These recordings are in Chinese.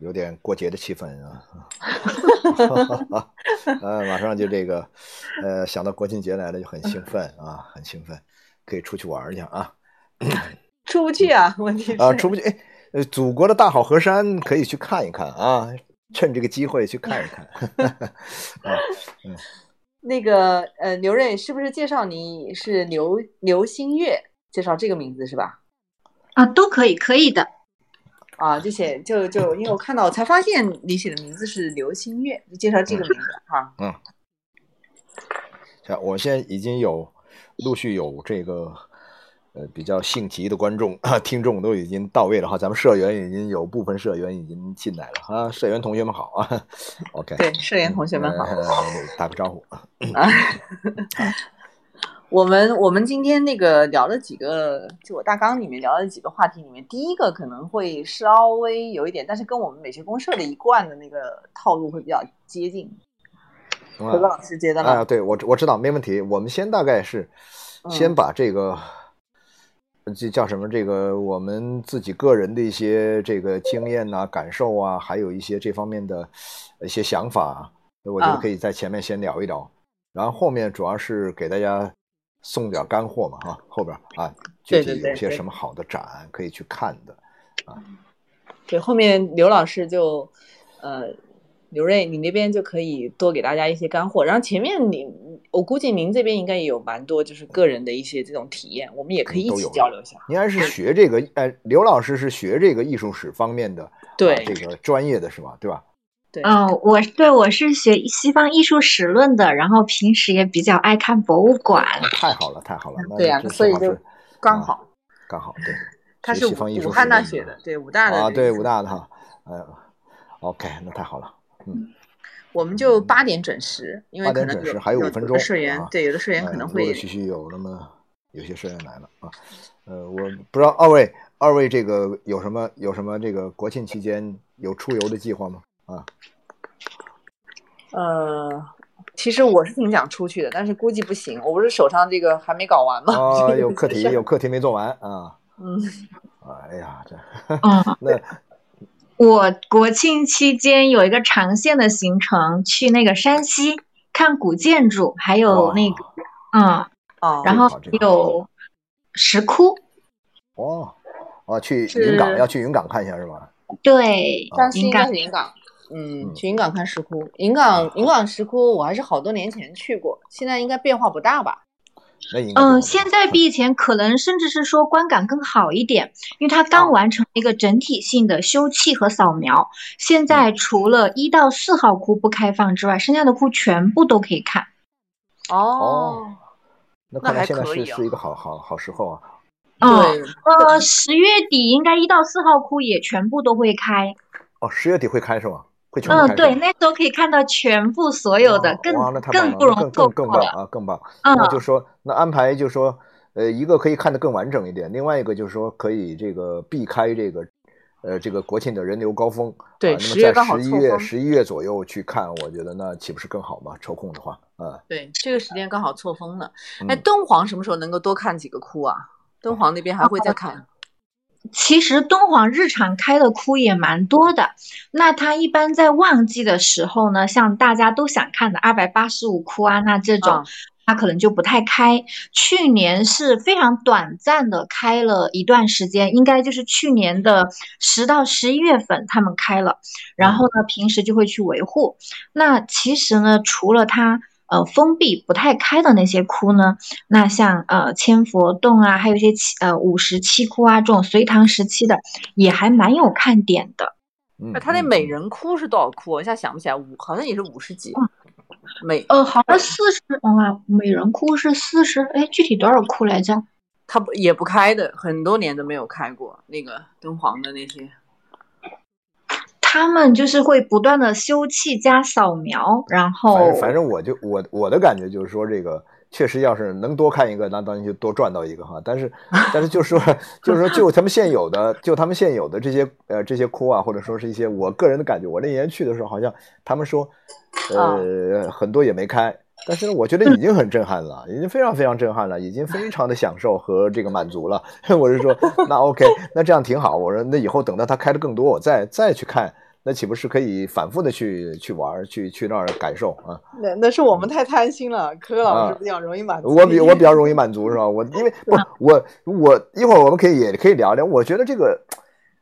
有点过节的气氛啊，呃，马上就这个，呃，想到国庆节来了就很兴奋啊，很兴奋，可以出去玩去啊。出不去啊，问题是啊，出不去。哎，呃，祖国的大好河山可以去看一看啊，趁这个机会去看一看。啊，嗯，那个呃，刘瑞是不是介绍你是刘刘新月？介绍这个名字是吧？啊，都可以，可以的。啊，就写就就，因为我看到，我才发现你写的名字是刘新月，就介绍这个名字哈。嗯，像我现在已经有陆续有这个呃比较性急的观众 听众都已经到位了哈，咱们社员已经有部分社员已经进来了啊，社员同学们好啊，OK，对，社员同学们好，打个招呼。啊。我们我们今天那个聊了几个，就我大纲里面聊了几个话题里面，第一个可能会稍微有一点，但是跟我们美学公社的一贯的那个套路会比较接近。何哥老师接的吗？啊，对我我知道，没问题。我们先大概是先把这个这叫什么？这个我们自己个人的一些这个经验呐、感受啊，还有一些这方面的一些想法，我觉得可以在前面先聊一聊，然后后面主要是给大家。送点干货嘛，哈，后边啊，具体有些什么好的展可以去看的，啊，对，后面刘老师就，呃，刘瑞，你那边就可以多给大家一些干货，然后前面你，我估计您这边应该也有蛮多就是个人的一些这种体验，我们也可以一起交流一下。应该是学这个，呃，刘老师是学这个艺术史方面的，对，这个专业的是吧？对吧？嗯，我对我是学西方艺术史论的，然后平时也比较爱看博物馆。太好了，太好了，对呀，所以就刚好，刚好对。他是武汉大学的，对武大的啊，对武大的哈，呃，OK，那太好了，嗯。我们就八点准时，因为可能有还有五分钟，社员对有的社员可能会陆陆续续有那么有些社员来了啊，呃，我不知道二位二位这个有什么有什么这个国庆期间有出游的计划吗？啊，呃，其实我是挺想出去的，但是估计不行。我不是手上这个还没搞完吗？啊，有课题，有课题没做完啊。嗯，哎呀，这，嗯 那我国庆期间有一个长线的行程，去那个山西看古建筑，还有那个，嗯，哦，然后有石窟。哦，哦，去云冈，要去云冈看一下是吧？对，山西应该是云冈。嗯，去云冈看石窟。云冈云冈石窟，我还是好多年前去过，现在应该变化不大吧？嗯，现在比以前可能甚至是说观感更好一点，因为它刚完成一个整体性的修葺和扫描。现在除了一到四号窟不开放之外，剩下的窟全部都可以看。哦，那看来现在是是一个好好好时候啊。对，呃，十月底应该一到四号窟也全部都会开。哦，十月底会开是吗？嗯，对，那时候可以看到全部所有的，更更不容易更更棒啊，更棒。那就说那安排就说，呃，一个可以看得更完整一点，另外一个就是说可以这个避开这个，呃，这个国庆的人流高峰。对，十月十一月十一月左右去看，我觉得那岂不是更好吗？抽空的话，啊，对，这个时间刚好错峰了。哎，敦煌什么时候能够多看几个窟啊？敦煌那边还会再看。其实敦煌日常开的窟也蛮多的，那它一般在旺季的时候呢，像大家都想看的二百八十五窟啊，那这种它可能就不太开。去年是非常短暂的开了一段时间，应该就是去年的十到十一月份他们开了，然后呢平时就会去维护。那其实呢，除了它。呃，封闭不太开的那些窟呢，那像呃千佛洞啊，还有一些七呃五十七窟啊，这种隋唐时期的也还蛮有看点的。那他那美人窟是多少窟？我一下想不起来，五好像也是五十几。美呃，好像四十啊，美人窟是四十，哎，具体多少窟来着？他不也不开的，很多年都没有开过那个敦煌的那些。他们就是会不断的修葺加扫描，然后反正我就我我的感觉就是说，这个确实要是能多看一个，那当然就多赚到一个哈。但是 但是就是说就是说就他们现有的就他们现有的这些呃这些窟啊，或者说是一些我个人的感觉，我那年去的时候好像他们说呃很多也没开，但是呢我觉得已经很震撼了，已经非常非常震撼了，已经非常的享受和这个满足了。我是说那 OK，那这样挺好。我说那以后等到它开的更多，我再再去看。那岂不是可以反复的去去玩，去去那儿感受啊？那那是我们太贪心了，柯老师比较容易满足。我比我比较容易满足是吧？我因为 不我我一会儿我们可以也可以聊聊，我觉得这个。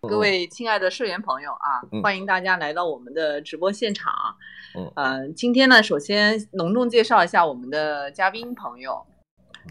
各位亲爱的社员朋友啊，欢迎大家来到我们的直播现场。嗯，呃，今天呢，首先隆重介绍一下我们的嘉宾朋友。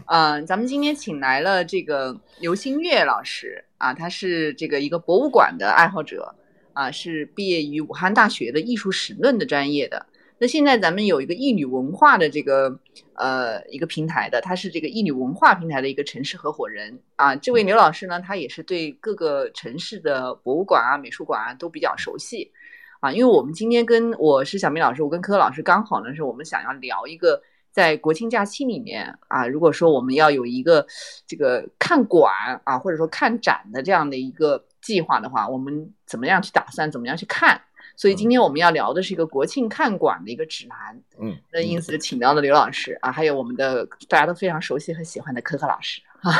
嗯，咱们今天请来了这个刘新月老师啊，他是这个一个博物馆的爱好者啊，是毕业于武汉大学的艺术史论的专业的。那现在咱们有一个艺女文化的这个呃一个平台的，他是这个艺女文化平台的一个城市合伙人啊。这位刘老师呢，他也是对各个城市的博物馆啊、美术馆啊都比较熟悉啊。因为我们今天跟我是小明老师，我跟柯老师刚好呢是我们想要聊一个在国庆假期里面啊，如果说我们要有一个这个看馆啊或者说看展的这样的一个计划的话，我们怎么样去打算，怎么样去看？所以今天我们要聊的是一个国庆看馆的一个指南，嗯，那因此请到了刘老师啊，还有我们的大家都非常熟悉和喜欢的可可老师啊，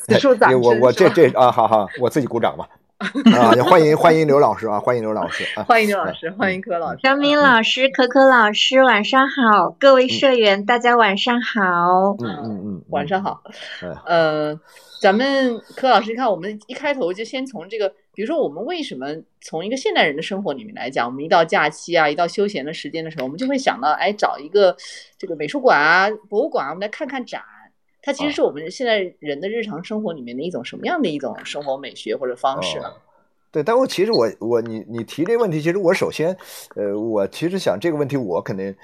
此处掌我我这这啊，好好，我自己鼓掌吧，啊，欢迎欢迎刘老师啊，欢迎刘老师，欢迎刘老师，欢迎柯老师，张明老师，可可老师，晚上好，各位社员，大家晚上好，嗯嗯嗯，晚上好，呃，咱们柯老师，你看我们一开头就先从这个。比如说，我们为什么从一个现代人的生活里面来讲，我们一到假期啊，一到休闲的时间的时候，我们就会想到，哎，找一个这个美术馆啊、博物馆啊，我们来看看展。它其实是我们现在人的日常生活里面的一种什么样的一种生活美学或者方式呢？对，但我其实我我你你提这个问题，其实我首先，呃，我其实想这个问题，我肯定，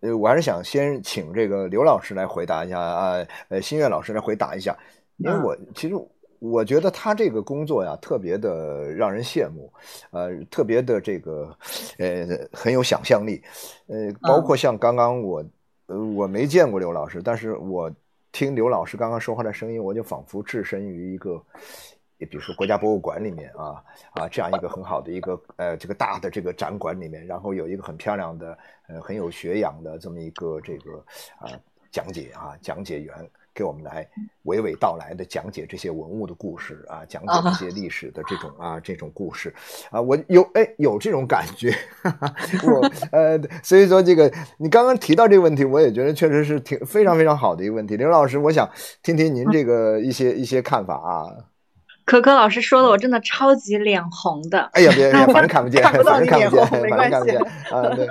呃，我还是想先请这个刘老师来回答一下啊，呃，新月老师来回答一下，因为我其实。我觉得他这个工作呀，特别的让人羡慕，呃，特别的这个，呃，很有想象力，呃，包括像刚刚我，呃，我没见过刘老师，但是我听刘老师刚刚说话的声音，我就仿佛置身于一个，比如说国家博物馆里面啊啊这样一个很好的一个呃这个大的这个展馆里面，然后有一个很漂亮的呃很有学养的这么一个这个啊讲解啊讲解员。给我们来娓娓道来的讲解这些文物的故事啊，讲解这些历史的这种啊这种故事。啊，我有哎有这种感觉，我呃所以说这个你刚刚提到这个问题，我也觉得确实是挺非常非常好的一个问题，刘老师，我想听听您这个一些一些看法啊。可可老师说的，我真的超级脸红的。哎呀，别别，反正看不见，看不见，反正看不见。啊，对。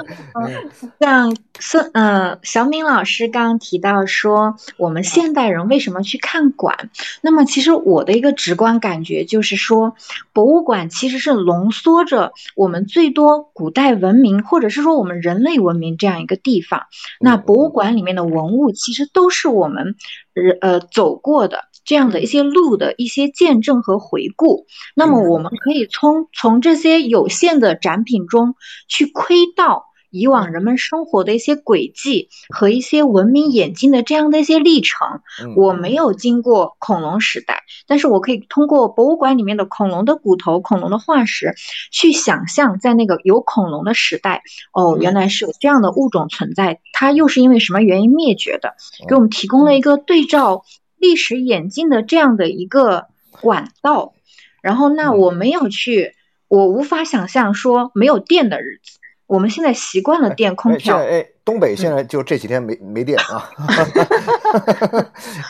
像孙呃小敏老师刚刚提到说，我们现代人为什么去看馆？那么其实我的一个直观感觉就是说，博物馆其实是浓缩着我们最多古代文明，或者是说我们人类文明这样一个地方。那博物馆里面的文物，其实都是我们人呃走过的。这样的一些路的一些见证和回顾，那么我们可以从从这些有限的展品中去窥到以往人们生活的一些轨迹和一些文明演进的这样的一些历程。我没有经过恐龙时代，但是我可以通过博物馆里面的恐龙的骨头、恐龙的化石，去想象在那个有恐龙的时代，哦，原来是有这样的物种存在，它又是因为什么原因灭绝的？给我们提供了一个对照。历史演进的这样的一个管道，然后那我没有去，我无法想象说没有电的日子。我们现在习惯了电空调。哎，东北现在就这几天没没电啊，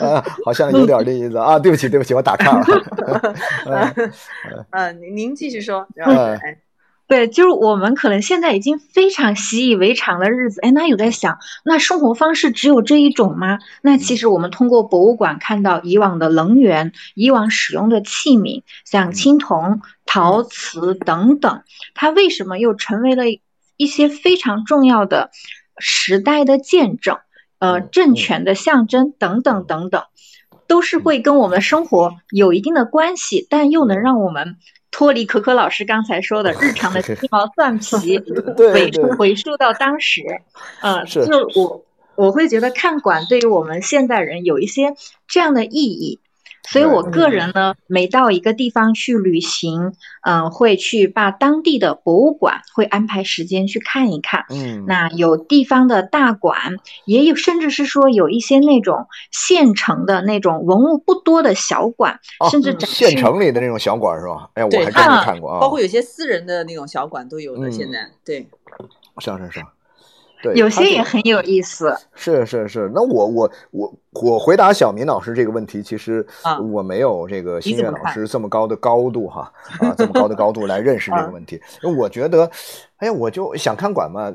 啊，好像有点这意思啊。对不起，对不起，我打岔了。嗯，您继续说。嗯。对，就是我们可能现在已经非常习以为常的日子，哎，那有在想，那生活方式只有这一种吗？那其实我们通过博物馆看到以往的能源、以往使用的器皿，像青铜、陶瓷等等，它为什么又成为了一些非常重要的时代的见证？呃，政权的象征等等等等，都是会跟我们的生活有一定的关系，但又能让我们。脱离可可老师刚才说的日常的鸡毛蒜皮，回回溯到当时，嗯，就我我会觉得看馆对于我们现代人有一些这样的意义。所以我个人呢，每到一个地方去旅行，嗯，会去把当地的博物馆会安排时间去看一看。嗯，那有地方的大馆，也有甚至是说有一些那种县城的那种文物不多的小馆，甚至县城里的那种小馆是吧？哎，我还真没看过啊。包括有些私人的那种小馆都有的，现在对。是是是。对，有些也很有意思。是是是，那我我我我回答小明老师这个问题，其实我没有这个新月老师这么高的高度哈啊，这么高的高度来认识这个 问题。我觉得，哎呀，我就想看馆嘛。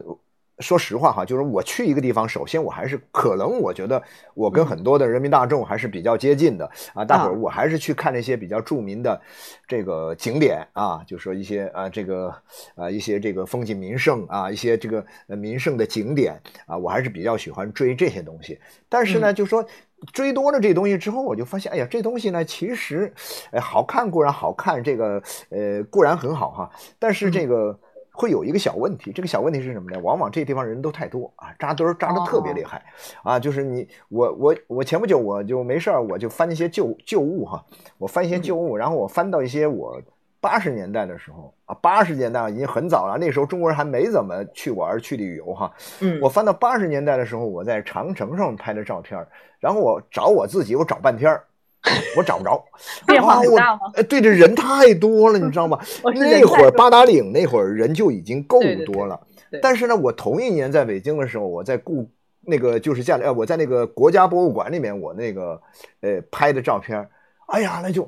说实话哈，就是我去一个地方，首先我还是可能我觉得我跟很多的人民大众还是比较接近的啊。大伙儿我还是去看那些比较著名的这个景点啊，就说一些啊这个啊一些这个风景名胜啊，一些这个名胜的景点啊，我还是比较喜欢追这些东西。但是呢，就说追多了这东西之后，我就发现，哎呀，这东西呢其实哎好看固然好看，这个呃固然很好哈，但是这个。会有一个小问题，这个小问题是什么呢？往往这地方人都太多啊，扎堆儿扎的特别厉害，啊，就是你我我我前不久我就没事儿，我就翻一些旧旧物哈，我翻一些旧物，然后我翻到一些我八十年代的时候啊，八十年代已经很早了，那时候中国人还没怎么去玩去旅游哈，嗯，我翻到八十年代的时候，我在长城上拍的照片，然后我找我自己，我找半天儿。我找不着，变化很大吗？哎，对，这人太多了，你知道吗？那会儿八达岭那会儿人就已经够多了。但是呢，我同一年在北京的时候，我在故那个就是这样的，我在那个国家博物馆里面，我那个呃拍的照片，哎呀，那就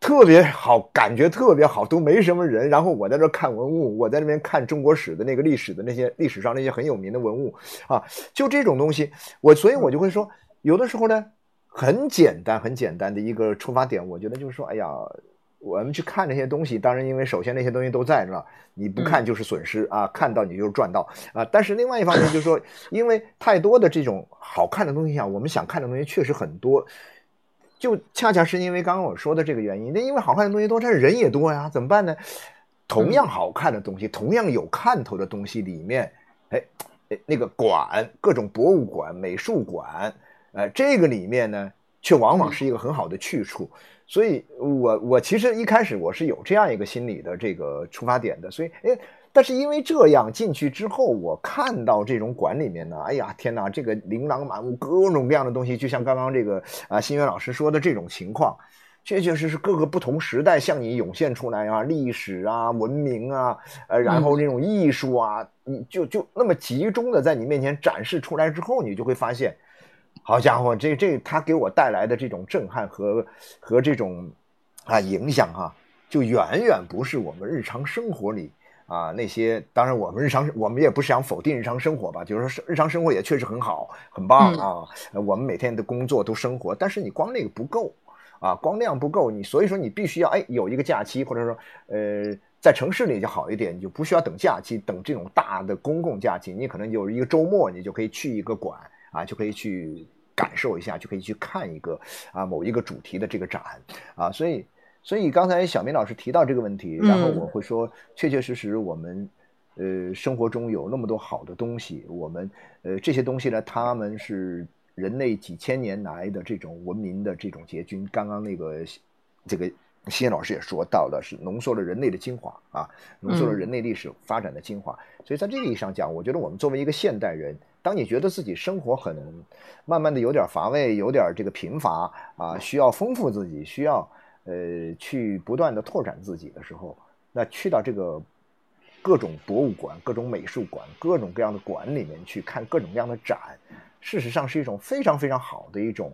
特别好，感觉特别好，都没什么人。然后我在这看文物，我在那边看中国史的那个历史的那些历史上那些很有名的文物啊，就这种东西，我所以，我就会说，有的时候呢。很简单，很简单的一个出发点，我觉得就是说，哎呀，我们去看那些东西，当然，因为首先那些东西都在那，你不看就是损失啊，看到你就是赚到啊。但是另外一方面就是说，因为太多的这种好看的东西啊，我们想看的东西确实很多，就恰恰是因为刚刚我说的这个原因，那因为好看的东西多，但是人也多呀，怎么办呢？同样好看的东西，同样有看头的东西里面，哎，那个馆，各种博物馆、美术馆。呃，这个里面呢，却往往是一个很好的去处，所以，我我其实一开始我是有这样一个心理的这个出发点的，所以，哎，但是因为这样进去之后，我看到这种馆里面呢，哎呀，天哪，这个琳琅满目，各种各样的东西，就像刚刚这个啊，新月老师说的这种情况，确确实实各个不同时代向你涌现出来啊，历史啊，文明啊，呃，然后这种艺术啊，你就就那么集中的在你面前展示出来之后，你就会发现。好家伙，这这他给我带来的这种震撼和和这种啊影响哈，就远远不是我们日常生活里啊那些。当然，我们日常我们也不是想否定日常生活吧，就是说日常生活也确实很好，很棒啊。我们每天的工作都生活，但是你光那个不够啊，光那样不够。你所以说你必须要哎有一个假期，或者说呃在城市里就好一点，你就不需要等假期，等这种大的公共假期，你可能有一个周末，你就可以去一个馆啊，就可以去。感受一下就可以去看一个啊某一个主题的这个展啊，所以所以刚才小明老师提到这个问题，然后我会说，确确实实我们呃生活中有那么多好的东西，我们呃这些东西呢，他们是人类几千年来的这种文明的这种结晶。刚刚那个这个新老师也说到了，是浓缩了人类的精华啊，浓缩了人类历史发展的精华。所以在这个意义上讲，我觉得我们作为一个现代人。当你觉得自己生活很慢慢的有点乏味，有点这个贫乏啊，需要丰富自己，需要呃去不断的拓展自己的时候，那去到这个各种博物馆、各种美术馆、各种各样的馆里面去看各种各样的展，事实上是一种非常非常好的一种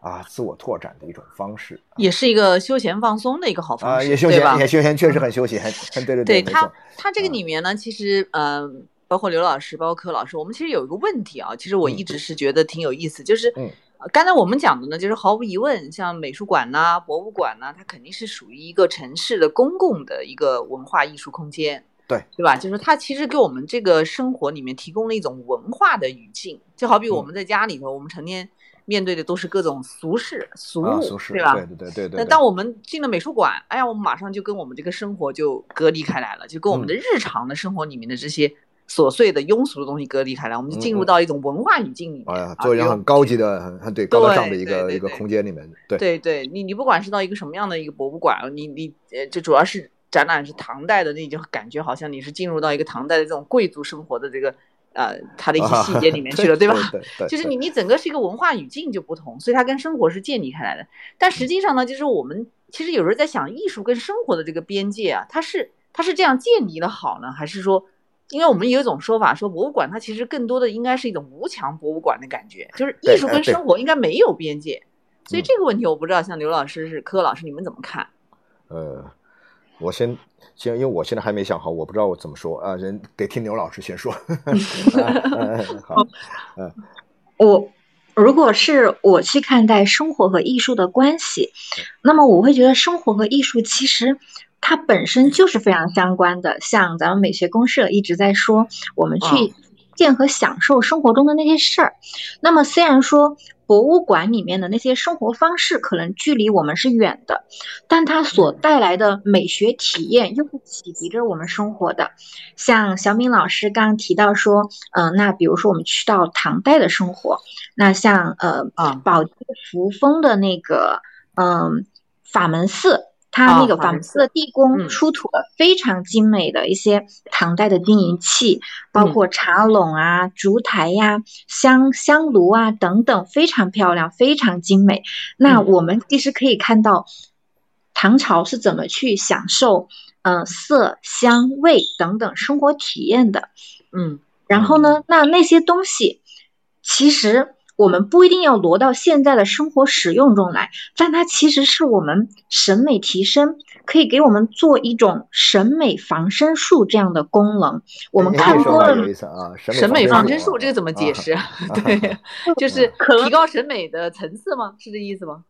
啊自我拓展的一种方式，也是一个休闲放松的一个好方式，也休闲，也休闲，确实很休闲，对 对对，对它它这个里面呢，其实嗯。包括刘老师，包括柯老师，我们其实有一个问题啊，其实我一直是觉得挺有意思，就是，刚才我们讲的呢，就是毫无疑问，像美术馆呐、博物馆呐，它肯定是属于一个城市的公共的一个文化艺术空间，对，对吧？就是它其实给我们这个生活里面提供了一种文化的语境，就好比我们在家里头，我们成天面对的都是各种俗事、俗物，对吧？对对对对对。那当我们进了美术馆，哎呀，我们马上就跟我们这个生活就隔离开来了，就跟我们的日常的生活里面的这些。琐碎的庸俗的东西隔离开来，我们就进入到一种文化语境里面。哎呀，做一个很高级的、很很对高大上的一个一个空间里面。对对对，你你不管是到一个什么样的一个博物馆，你你呃，这主要是展览是唐代的，那就感觉好像你是进入到一个唐代的这种贵族生活的这个。呃，它的一些细节里面去了，对吧？对，就是你你整个是一个文化语境就不同，所以它跟生活是建立开来的。但实际上呢，就是我们其实有时候在想，艺术跟生活的这个边界啊，它是它是这样建立的好呢，还是说，因为我们有一种说法说，博物馆它其实更多的应该是一种无墙博物馆的感觉，就是艺术跟生活应该没有边界。所以这个问题我不知道，像刘老师是柯老师，你们怎么看？呃。我先先，因为我现在还没想好，我不知道我怎么说啊，人得听刘老师先说。好，嗯，我如果是我去看待生活和艺术的关系，那么我会觉得生活和艺术其实它本身就是非常相关的。像咱们美学公社一直在说，我们去见和享受生活中的那些事儿。那么虽然说。博物馆里面的那些生活方式可能距离我们是远的，但它所带来的美学体验又是启迪着我们生活的。像小敏老师刚刚提到说，嗯，那比如说我们去到唐代的生活，那像呃，宝鸡扶风的那个嗯法门寺。它那个法门寺的地宫出土了非常精美的一些唐代的金银器，包括茶笼啊、烛台呀、香香炉啊等等，非常漂亮，非常精美。那我们其实可以看到唐朝是怎么去享受嗯色香味等等生活体验的，嗯，然后呢，那那些东西其实。我们不一定要挪到现在的生活使用中来，但它其实是我们审美提升，可以给我们做一种审美防身术这样的功能。我们看多了啊，审美防身术这个怎么解释？对，就是提高审美的层次吗？是这意思吗？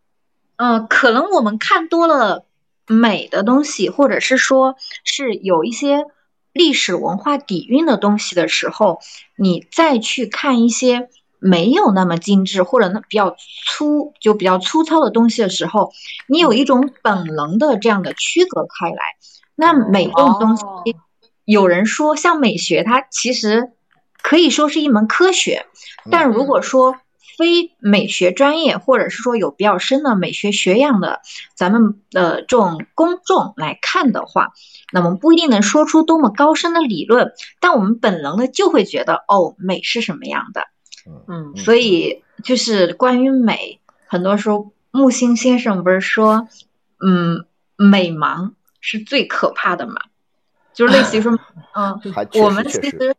嗯，可能我们看多了美的东西，或者是说是有一些历史文化底蕴的东西的时候，你再去看一些。没有那么精致，或者那比较粗，就比较粗糙的东西的时候，你有一种本能的这样的区隔开来。那美这种东西，有人说像美学，它其实可以说是一门科学。但如果说非美学专业，或者是说有比较深的美学学养的咱们的这种公众来看的话，那么不一定能说出多么高深的理论，但我们本能的就会觉得，哦，美是什么样的。嗯，所以就是关于美，很多时候木星先生不是说，嗯，美盲是最可怕的嘛？就是类似于说，嗯，我们其实，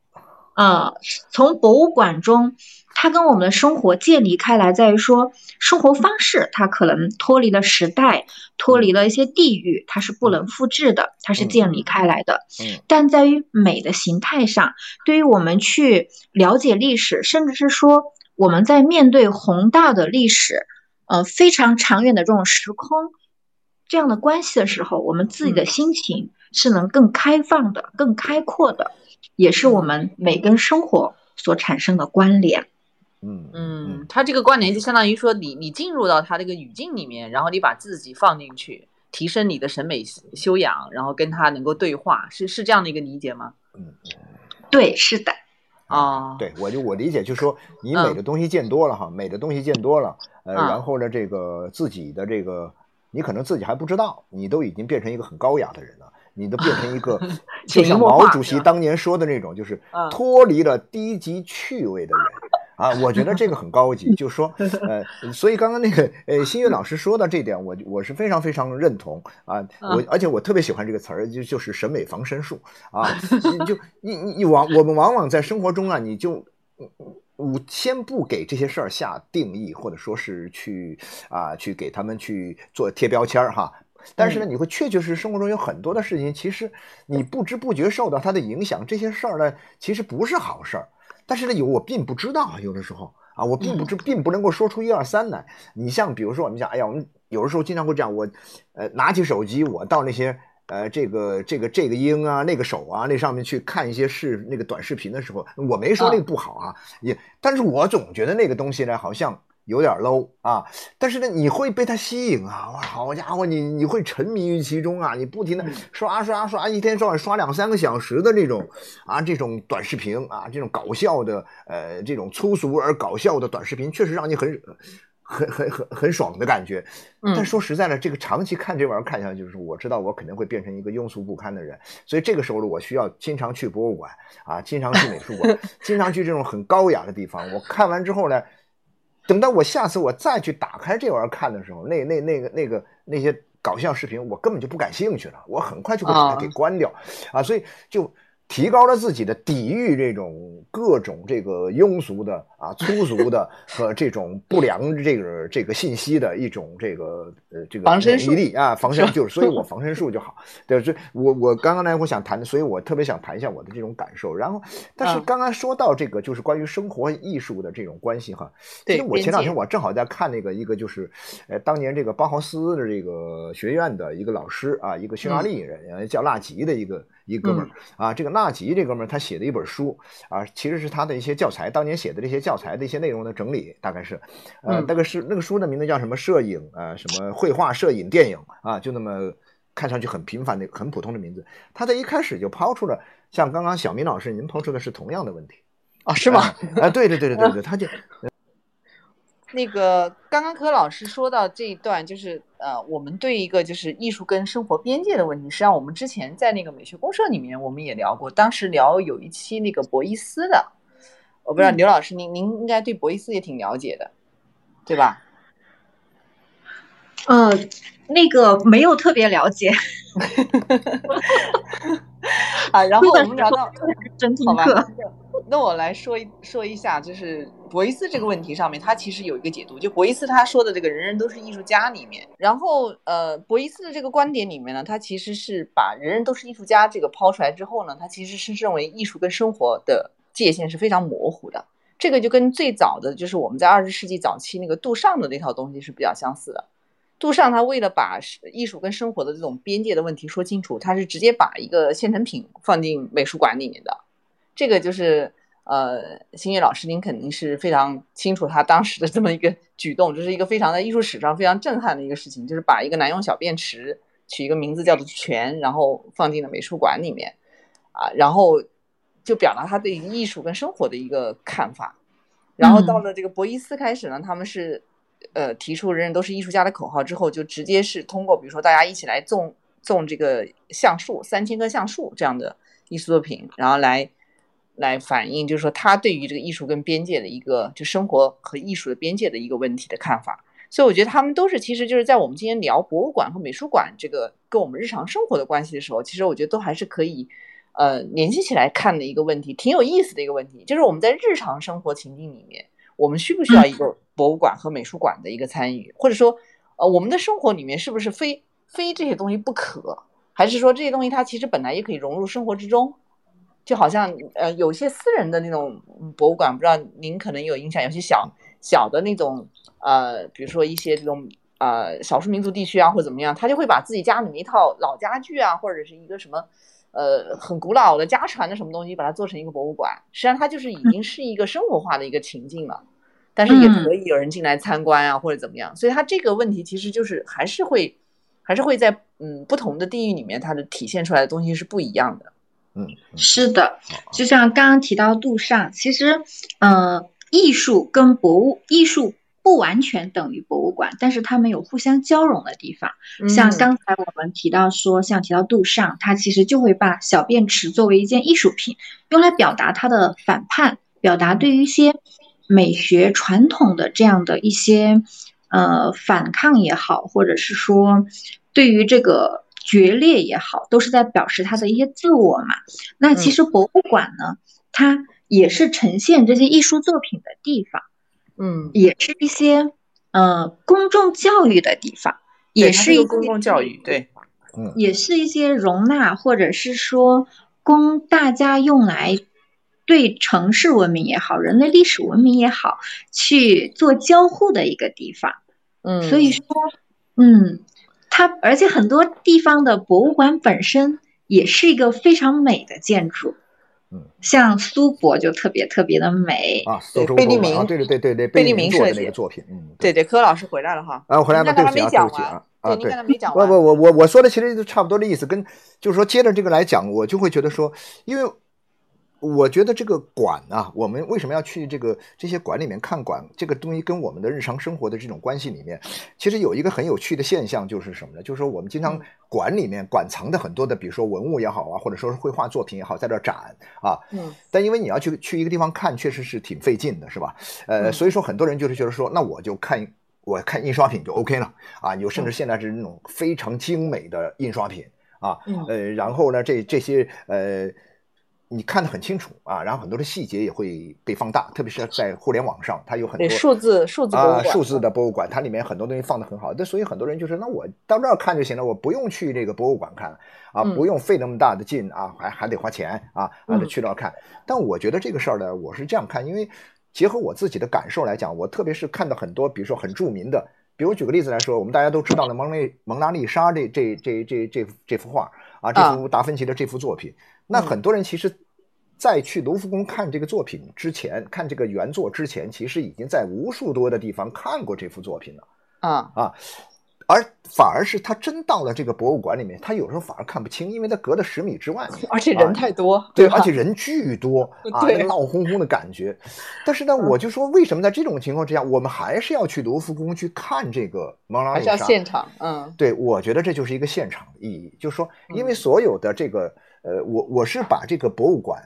嗯，从博物馆中，它跟我们的生活建立开来，在于说生活方式，它可能脱离了时代，脱离了一些地域，它是不能复制的，它是建立开来的。嗯，但在于美的形态上，对于我们去了解历史，甚至是说我们在面对宏大的历史，呃，非常长远的这种时空这样的关系的时候，我们自己的心情是能更开放的、更开阔的，也是我们美跟生活所产生的关联。嗯嗯，他这个关联就相当于说，你你进入到他这个语境里面，然后你把自己放进去，提升你的审美修养，然后跟他能够对话，是是这样的一个理解吗？嗯，对，是的。啊，对我就我理解就是说，你美的东西见多了哈，美的东西见多了，呃，然后呢，这个自己的这个，你可能自己还不知道，你都已经变成一个很高雅的人了，你都变成一个，就像毛主席当年说的那种，就是脱离了低级趣味的人。啊，我觉得这个很高级，就是说，呃，所以刚刚那个呃，新月老师说到这点，我我是非常非常认同啊，我而且我特别喜欢这个词儿，就就是审美防身术啊，就你你你往我们往往在生活中啊，你就我先不给这些事儿下定义，或者说是去啊去给他们去做贴标签儿哈，但是呢，你会确确实实生活中有很多的事情，其实你不知不觉受到它的影响，这些事儿呢，其实不是好事儿。但是呢，有我并不知道，有的时候啊，我并不知，并不能够说出一二三来。你像比如说，我们讲，哎呀，我们有的时候经常会这样，我呃拿起手机，我到那些呃这个这个这个鹰啊，那个手啊，那上面去看一些视那个短视频的时候，我没说那个不好啊，也，但是我总觉得那个东西呢，好像有点 low 啊，但是呢，你会被它吸引啊！哇，好家伙，你你会沉迷于其中啊！你不停的刷刷刷，一天到晚刷两三个小时的这种啊，这种短视频啊，这种搞笑的呃，这种粗俗而搞笑的短视频，确实让你很很很很很爽的感觉。但说实在的，这个长期看这玩意儿看下来，就是我知道我肯定会变成一个庸俗不堪的人，所以这个时候呢，我需要经常去博物馆啊，经常去美术馆，经常去这种很高雅的地方。我看完之后呢。等到我下次我再去打开这玩意儿看的时候，那那那个那个那些搞笑视频，我根本就不感兴趣了，我很快就会把它给关掉，啊，所以就。提高了自己的抵御这种各种这个庸俗的啊粗俗的 和这种不良这个这个信息的一种这个呃这个免疫力啊 防身就是所以我防身术就好。对所以我我刚刚呢我想谈所以我特别想谈一下我的这种感受。然后但是刚刚说到这个就是关于生活艺术的这种关系哈其实我前两天我正好在看那个一个就是呃当年这个包豪斯的这个学院的一个老师啊一个匈牙利人叫纳吉的一个。一哥们儿啊，这个纳吉这哥们儿他写的一本书啊，其实是他的一些教材，当年写的这些教材的一些内容的整理，大概是，呃，那个是那个书的名字叫什么？摄影啊，什么绘画、摄影、电影啊，就那么看上去很平凡的、很普通的名字。他在一开始就抛出了像刚刚小明老师您抛出的是同样的问题啊？是吗？啊，对对对对对对，他就。那个刚刚柯老师说到这一段，就是呃，我们对一个就是艺术跟生活边界的问题，实际上我们之前在那个美学公社里面我们也聊过，当时聊有一期那个博伊斯的，我不知道刘老师您您应该对博伊斯也挺了解的，对吧？呃，那个没有特别了解。啊，然后我们聊到真听课。那我来说一说一下，就是博伊斯这个问题上面，他其实有一个解读。就博伊斯他说的这个“人人都是艺术家”里面，然后呃，博伊斯的这个观点里面呢，他其实是把“人人都是艺术家”这个抛出来之后呢，他其实是认为艺术跟生活的界限是非常模糊的。这个就跟最早的就是我们在二十世纪早期那个杜尚的那套东西是比较相似的。杜尚他为了把艺术跟生活的这种边界的问题说清楚，他是直接把一个现成品放进美术馆里面的。这个就是呃，星月老师，您肯定是非常清楚他当时的这么一个举动，这是一个非常在艺术史上非常震撼的一个事情，就是把一个男用小便池取一个名字叫做“泉”，然后放进了美术馆里面，啊，然后就表达他对艺术跟生活的一个看法。然后到了这个博伊斯开始呢，他们是呃提出“人人都是艺术家”的口号之后，就直接是通过比如说大家一起来种种这个橡树，三千棵橡树这样的艺术作品，然后来。来反映，就是说他对于这个艺术跟边界的一个，就生活和艺术的边界的一个问题的看法。所以我觉得他们都是，其实就是在我们今天聊博物馆和美术馆这个跟我们日常生活的关系的时候，其实我觉得都还是可以，呃，联系起来看的一个问题，挺有意思的一个问题。就是我们在日常生活情境里面，我们需不需要一个博物馆和美术馆的一个参与，或者说，呃，我们的生活里面是不是非非这些东西不可，还是说这些东西它其实本来也可以融入生活之中？就好像呃，有些私人的那种博物馆，不知道您可能有印象，有些小小的那种呃，比如说一些这种呃少数民族地区啊，或者怎么样，他就会把自己家里面一套老家具啊，或者是一个什么呃很古老的家传的什么东西，把它做成一个博物馆。实际上，它就是已经是一个生活化的一个情境了，但是也可以有人进来参观啊，或者怎么样。所以，它这个问题其实就是还是会还是会在嗯不同的地域里面，它的体现出来的东西是不一样的。嗯，是的，就像刚刚提到杜尚，其实，呃，艺术跟博物艺术不完全等于博物馆，但是他们有互相交融的地方。像刚才我们提到说，像提到杜尚，他其实就会把小便池作为一件艺术品，用来表达他的反叛，表达对于一些美学传统的这样的一些呃反抗也好，或者是说对于这个。决裂也好，都是在表示他的一些自我嘛。那其实博物馆呢，它也是呈现这些艺术作品的地方，嗯，也是一些呃公众教育的地方，也是一公共教育，对，嗯，也是一些容纳或者是说供大家用来对城市文明也好，人类历史文明也好去做交互的一个地方，嗯，所以说，嗯。它而且很多地方的博物馆本身也是一个非常美的建筑，嗯，像苏博就特别特别的美啊，贝利明啊，对对对对对，贝利利明做的明设计那个作品，嗯，对对，柯老师回来了哈。啊，我回来吧，您刚对不起啊，对不起才没讲完啊，啊，您对刚才没讲完。不不，我我我说的其实就差不多的意思，跟就是说接着这个来讲，我就会觉得说，因为我觉得这个馆啊，我们为什么要去这个这些馆里面看馆？这个东西跟我们的日常生活的这种关系里面，其实有一个很有趣的现象，就是什么呢？就是说我们经常嗯馆里面馆藏的很多的，比如说文物也好啊，或者说是绘画作品也好，在这儿展啊，嗯但因为你要去去一个地方看，确实是挺费劲的，是吧？呃，嗯所以说很多人就是觉得说，那我就看我看印刷品就 OK 了啊，有甚至现在是那种非常精美的印刷品啊，嗯呃，然后呢，这这些呃。你看得很清楚啊，然后很多的细节也会被放大，特别是在互联网上，它有很多，数字数字啊，数字的博物馆，它里面很多东西放得很好。那所以很多人就说，那我到这儿看就行了，我不用去这个博物馆看啊，嗯不用费那么大的劲啊，还还得花钱啊，还得嗯去那儿看。但我觉得这个事儿呢，我是这样看，因为结合我自己的感受来讲，我特别是看到很多，比如说很著名的，比如举个例子来说，我们大家都知道的蒙娜丽莎这这这这这这幅画啊，这幅达芬奇的这幅作品，那嗯很多人其实。在去卢浮宫看这个作品之前，看这个原作之前，其实已经在无数多的地方看过这幅作品了啊，啊。而反而是他真到了这个博物馆里面，他有时候反而看不清，因为他隔了十米之外，而且人太多，对，而且人巨多啊，对那个闹哄哄的感觉。但是呢，我就说，为什么在这种情况之下，我们还是要去卢浮宫去看这个蒙娜还是要？现场，嗯对，我觉得这就是一个现场的意义，就是说，因为嗯所有的这个，呃，我我是把这个博物馆，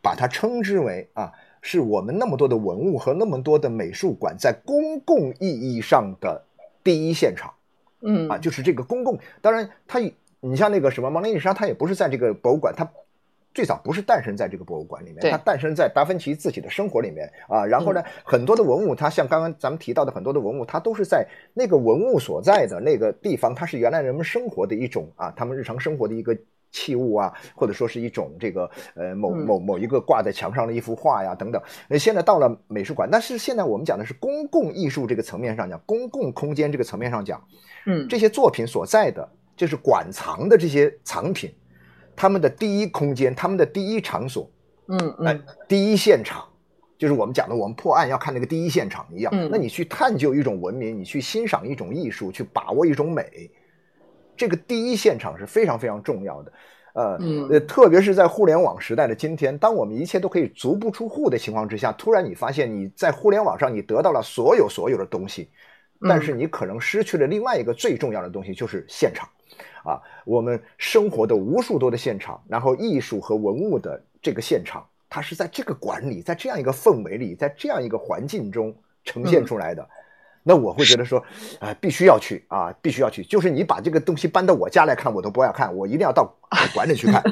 把它称之为啊，是我们那么多的文物和那么多的美术馆在公共意义上的第一现场嗯啊，就是这个公共。当然，它你像那个什么蒙娜丽莎，它也不是在这个博物馆，它最早不是诞生在这个博物馆里面，它诞生在达芬奇自己的生活里面啊。然后呢，很多的文物，它像刚刚咱们提到的很多的文物，它都是在那个文物所在的那个地方，它是原来人们生活的一种啊，他们日常生活的一个。器物啊，或者说是一种这个呃某嗯某某一个挂在墙上的一幅画呀等等。那，现在到了美术馆，但是现在我们讲的是公共艺术这个层面上讲，公共空间这个层面上讲，嗯这些作品所在的就是馆藏的这些藏品，他们的第一空间，他们的第一场所，嗯哎嗯，第一现场，就是我们讲的我们破案要看那个第一现场一样。嗯那你去探究一种文明，你去欣赏一种艺术，去把握一种美，这个第一现场是非常非常重要的。呃嗯呃，特别是在互联网时代的今天，当我们一切都可以足不出户的情况之下，突然你发现你在互联网上你得到了所有所有的东西，但嗯是你可能失去了另外一个最重要的东西，就是现场。啊，我们生活的无数多的现场，然后艺术和文物的这个现场，它是在这个馆里，在这样一个氛围里，在这样一个环境中呈现出来的。那我会觉得说，啊、必须要去啊，必须要去。就是你把这个东西搬到我家来看，我都不要看，我一定要到馆里去看。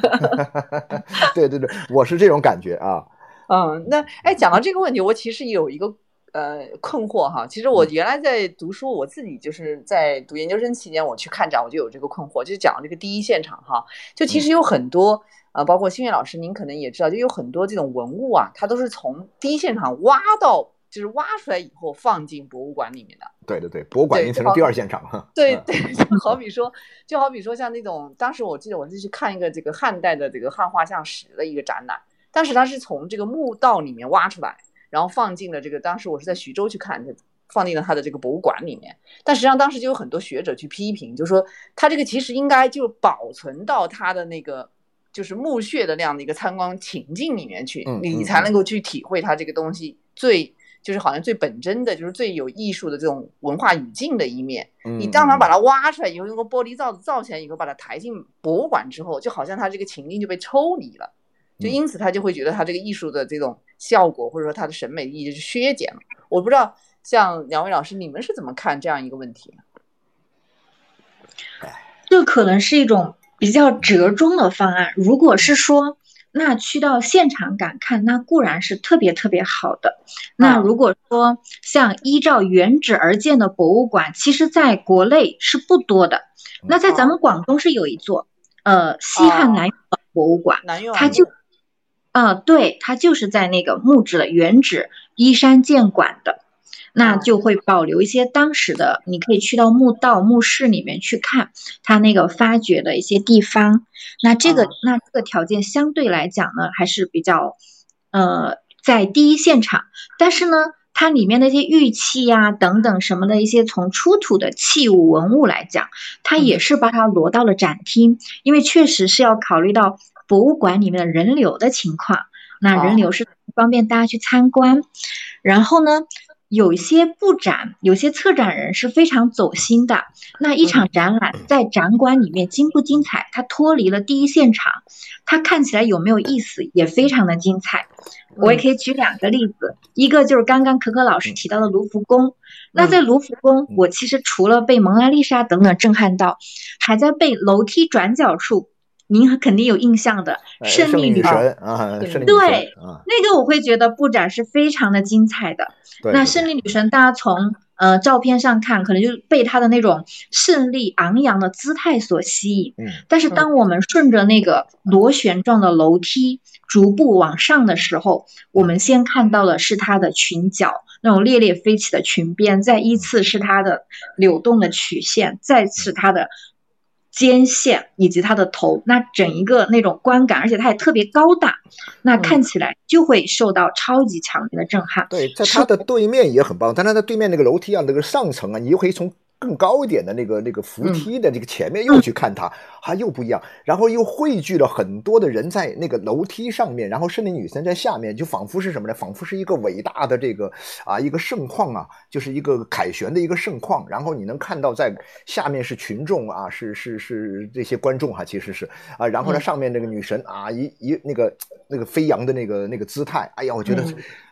对对对，我是这种感觉啊。嗯，那哎，讲到这个问题，我其实有一个呃困惑哈。其实我嗯原来在读书，我自己就是在读研究生期间，我去看展，我就有这个困惑，就是讲这个第一现场哈。就其实有很多呃，包括新月老师，您可能也知道，就有很多这种文物啊，它都是从第一现场挖到，就是挖出来以后放进博物馆里面的。对对对，博物馆已经成了第二现场哈。嗯对对，就好比说，就好比说像那种，当时我记得我是去看一个这个汉代的这个汉画像石的一个展览，当时它是从这个墓道里面挖出来，然后放进了这个，当时我是在徐州去看的，放进了他的这个博物馆里面。但实际上当时就有很多学者去批评，就说他这个其实应该就保存到他的那个。就是墓穴的那样的一个参观情境里面去，嗯你才能够去体会他这个东西最就是好像最本真的，就是最有艺术的这种文化语境的一面。嗯你当场把它它挖出来以后，用个玻璃罩子罩起来以后，把它抬进博物馆之后，就好像它这个情境就被抽离了，就嗯因此他就会觉得他这个艺术的这种效果，或者说他的审美意义就削减了。我不知道像两位老师，你们是怎么看这样一个问题？这可能是一种比较折中的方案。如果是说，那去到现场感看，那固然是特别特别好的。那嗯如果说像依照原址而建的博物馆，其实在国内是不多的。那在咱们广东是有一座，呃，西汉哦南博物馆，它就，呃，对，它就是在那个木质的原址依山建馆的。那就会保留一些当时的，你可以去到墓道、墓室里面去看它那个发掘的一些地方。那这个那这个条件相对来讲呢，还是比较呃在第一现场，但是呢。它里面那些玉器呀等等什么的一些从出土的器物文物来讲，它也是把它挪到了展厅，因为确实是要考虑到博物馆里面的人流的情况，那人流是方便大家去参观。然后呢，有一些布展，有些策展人是非常走心的。那一场展览在展馆里面精不精彩，它脱离了第一现场，它看起来有没有意思，也非常的精彩。我也可以举两个例子，一个就是刚刚可可老师提到的卢浮宫。那在卢浮宫，我其实除了被蒙娜丽莎等等震撼到，还在被楼梯转角处，您肯定有印象的胜利女神啊，对，那个我会觉得布展是非常的精彩的。那胜利女神，大家从呃照片上看，可能就被她的那种胜利昂扬的姿态所吸引。嗯，但是当我们顺着那个螺旋状的楼梯。逐步往上的时候，我们先看到的是她的裙角，那种猎猎飞起的裙边；再依次是它的扭动的曲线，再次它的肩线以及它的头。那整一个那种观感，而且它也特别高大，那看起来就会受到超级强烈的震撼。对，在它的对面也很棒，但它的对面那个楼梯啊，那个上层啊，你又可以从。更高一点的那个那个扶梯的这个前面又去看它，还又不一样，然后又汇聚了很多的人在那个楼梯上面，然后胜利女神在下面，就仿佛是什么呢？仿佛是一个伟大的这个啊一个盛况啊，就是一个凯旋的一个盛况。然后你能看到在下面是群众啊，是是是这些观众哈，其实是啊，然后呢上面那个女神啊一一那个那个飞扬的那个那个姿态，哎呀，我觉得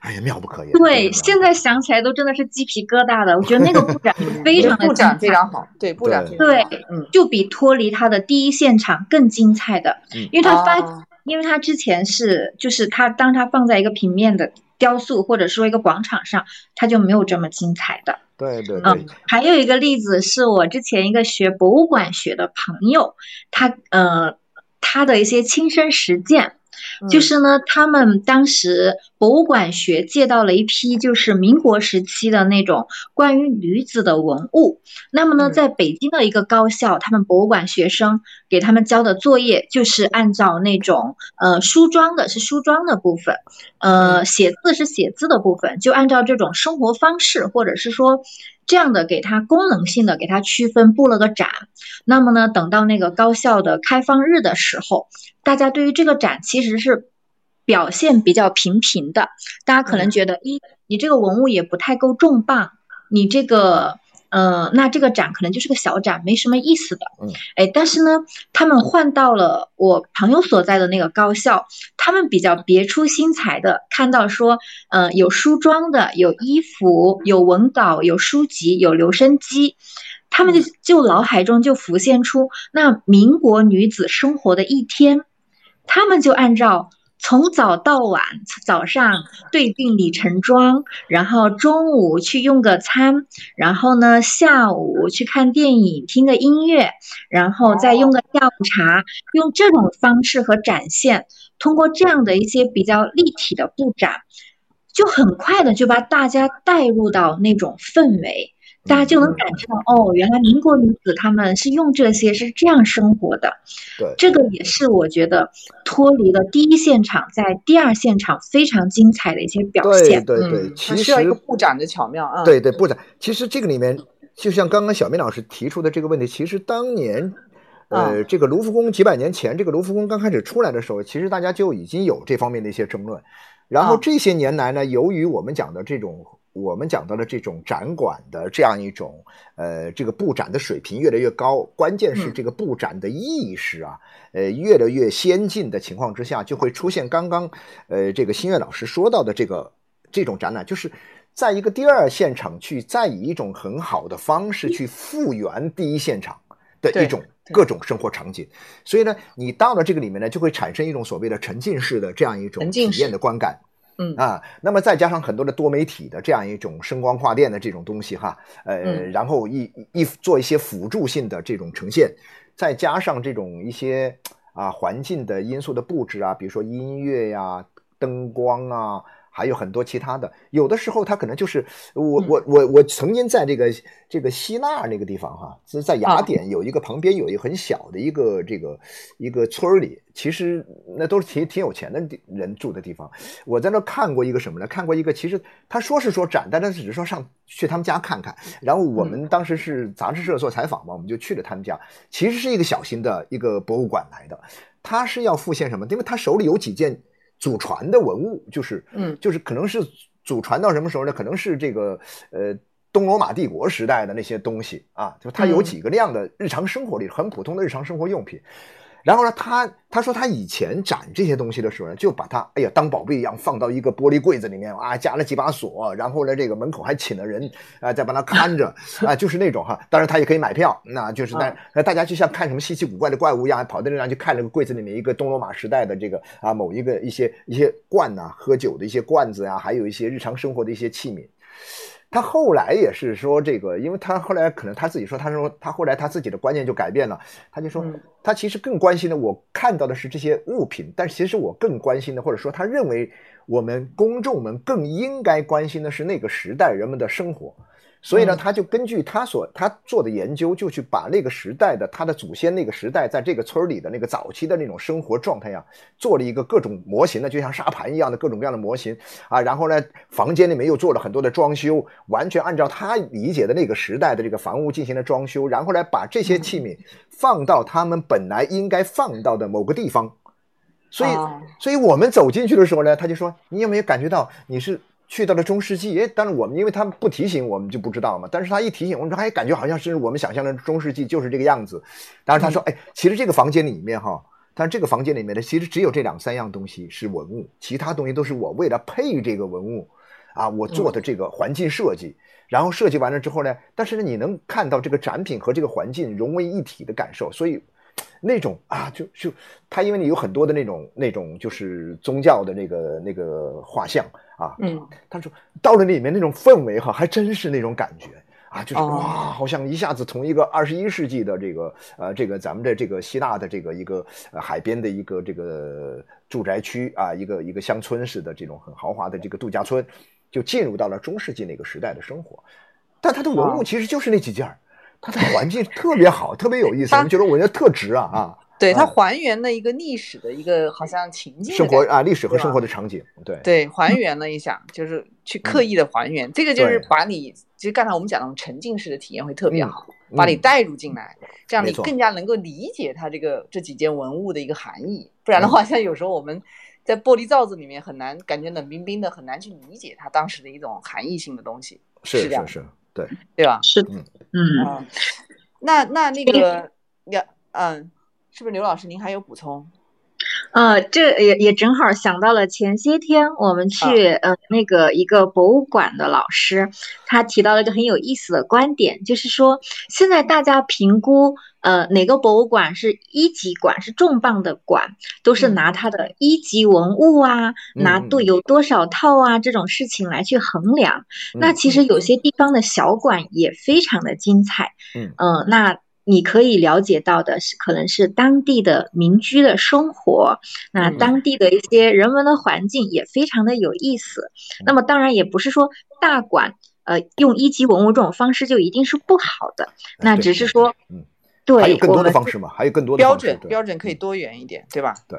哎呀妙不可言。对，现在想起来都真的是鸡皮疙瘩的。我觉得那个布展非常的。展非常好，对布展对，嗯，就比脱离他的第一现场更精彩的，因为他发，因为他之前是，就是他当他放在一个平面的雕塑或者说一个广场上，他就没有这么精彩的。对对对。还有一个例子是我之前一个学博物馆学的朋友，他呃他的一些亲身实践。就是呢，他们当时博物馆学借到了一批，就是民国时期的那种关于女子的文物。那么呢，在北京的一个高校，他们博物馆学生给他们交的作业，就是按照那种呃梳妆的是梳妆的部分，呃写字是写字的部分，就按照这种生活方式，或者是说这样的给它功能性的给它区分布了个展。那么呢，等到那个高校的开放日的时候。大家对于这个展其实是表现比较平平的，大家可能觉得，一你这个文物也不太够重磅，你这个，呃，那这个展可能就是个小展，没什么意思的。嗯，哎，但是呢，他们换到了我朋友所在的那个高校，他们比较别出心裁的看到说，嗯，有梳妆的，有衣服，有文稿，有书籍，有留声机。他们就就脑海中就浮现出那民国女子生活的一天。他们就按照从早到晚，早上对病理成妆，然后中午去用个餐，然后呢下午去看电影、听个音乐，然后再用个下午茶，用这种方式和展现，通过这样的一些比较立体的布展，就很快的就把大家带入到那种氛围。大家就能感受到哦，原来民国女子她们是用这些是这样生活的。对，这个也是我觉得脱离了第一现场，在第二现场非常精彩的一些表现。对对对，其实需要一个布展的巧妙啊。对对，布展其实这个里面，就像刚刚小明老师提出的这个问题，其实当年，呃，这个卢浮宫几百年前，这个卢浮宫刚开始出来的时候，其实大家就已经有这方面的一些争论。然后这些年来呢，由于我们讲的这种。我们讲到了这种展馆的这样一种，呃，这个布展的水平越来越高，关键是这个布展的意识啊，呃，越来越先进的情况之下，就会出现刚刚，呃，这个新月老师说到的这个这种展览，就是在一个第二现场去再以一种很好的方式去复原第一现场的一种各种生活场景，所以呢，你到了这个里面呢，就会产生一种所谓的沉浸式的这样一种体验的观感。嗯啊，那么再加上很多的多媒体的这样一种声光化电的这种东西哈，呃，然后一一做一些辅助性的这种呈现，再加上这种一些啊环境的因素的布置啊，比如说音乐呀、灯光啊。还有很多其他的。有的时候他可能就是我我我我曾经在这个这个希腊那个地方哈，是在雅典有一个旁边有一个很小的一个这个一个村里，其实那都是挺挺有钱的人住的地方。我在那看过一个什么呢？看过一个，其实他说是说展，但他只是说上去他们家看看。然后我们当时是杂志社做采访嘛，我们就去了他们家，其实是一个小型的一个博物馆来的。他是要复现什么？因为他手里有几件祖传的文物，就是嗯，就是可能是祖传到什么时候呢？可能是这个呃东罗马帝国时代的那些东西啊，就它有几个那样的日常生活里很普通的日常生活用品。然后呢，他他说他以前展这些东西的时候呢，就把它哎呀当宝贝一样放到一个玻璃柜子里面啊，加了几把锁，然后呢，这个门口还请了人 啊，再把它看着 啊，就是那种哈。当然他也可以买票，那就是那那大家就像看什么稀奇古怪的怪物一样，跑到那上去看那个柜子里面一个东罗马时代的这个啊某一个一些一些罐呐，喝酒的一些罐子啊，还有一些日常生活的一些器皿。他后来也是说这个，因为他后来可能他自己说，他说他后来他自己的观念就改变了，他就说他其实更关心的，我看到的是这些物品，但其实我更关心的，或者说他认为我们公众们更应该关心的是那个时代人们的生活。所以呢，他就根据他所他做的研究，就去把那个时代的他的祖先那个时代在这个村里的那个早期的那种生活状态呀，做了一个各种模型的，就像沙盘一样的各种各样的模型啊。然后呢，房间里面又做了很多的装修，完全按照他理解的那个时代的这个房屋进行了装修。然后呢把这些器皿放到他们本来应该放到的某个地方。所以，所以我们走进去的时候呢，他就说：“你有没有感觉到你是？”去到了中世纪，哎，但是我们因为他们不提醒我们就不知道嘛。但是他一提醒我们，还感觉好像是我们想象的中世纪就是这个样子。当然他说，哎，其实这个房间里面哈，但是这个房间里面呢，其实只有这两三样东西是文物，其他东西都是我为了配这个文物啊，我做的这个环境设计。然后设计完了之后呢，但是呢，你能看到这个展品和这个环境融为一体的感受，所以。那种啊，就就他，因为你有很多的那种那种，就是宗教的那个那个画像啊，嗯，他说到了里面那种氛围哈，还真是那种感觉啊，就是哇，好像一下子从一个二十一世纪的这个呃这个咱们的这个希腊的这个一个海边的一个这个住宅区啊，一个一个乡村似的这种很豪华的这个度假村，就进入到了中世纪那个时代的生活，但它的文物其实就是那几件儿。它的环境特别好，特别有意思，我觉得我觉得特值啊啊！对，它还原了一个历史的一个好像情境，生活啊，历史和生活的场景，对。对，还原了一下，就是去刻意的还原，这个就是把你，其实刚才我们讲的沉浸式的体验会特别好，把你带入进来，这样你更加能够理解它这个这几件文物的一个含义。不然的话，像有时候我们在玻璃罩子里面很难感觉冷冰冰的，很难去理解它当时的一种含义性的东西，是这样是。对对吧？是嗯，嗯，那那那个，呀，嗯，是不是刘老师您还有补充？呃，这也也正好想到了前些天我们去呃那个一个博物馆的老师，他提到了一个很有意思的观点，就是说现在大家评估呃哪个博物馆是一级馆是重磅的馆，都是拿它的一级文物啊，拿多有多少套啊这种事情来去衡量。那其实有些地方的小馆也非常的精彩，嗯，呃那。你可以了解到的是，可能是当地的民居的生活，那当地的一些人文的环境也非常的有意思。那么当然也不是说大馆，呃，用一级文物这种方式就一定是不好的，那只是说，嗯，对，还有更多的方式嘛，还有更多的标准，标准可以多元一点，对吧？对，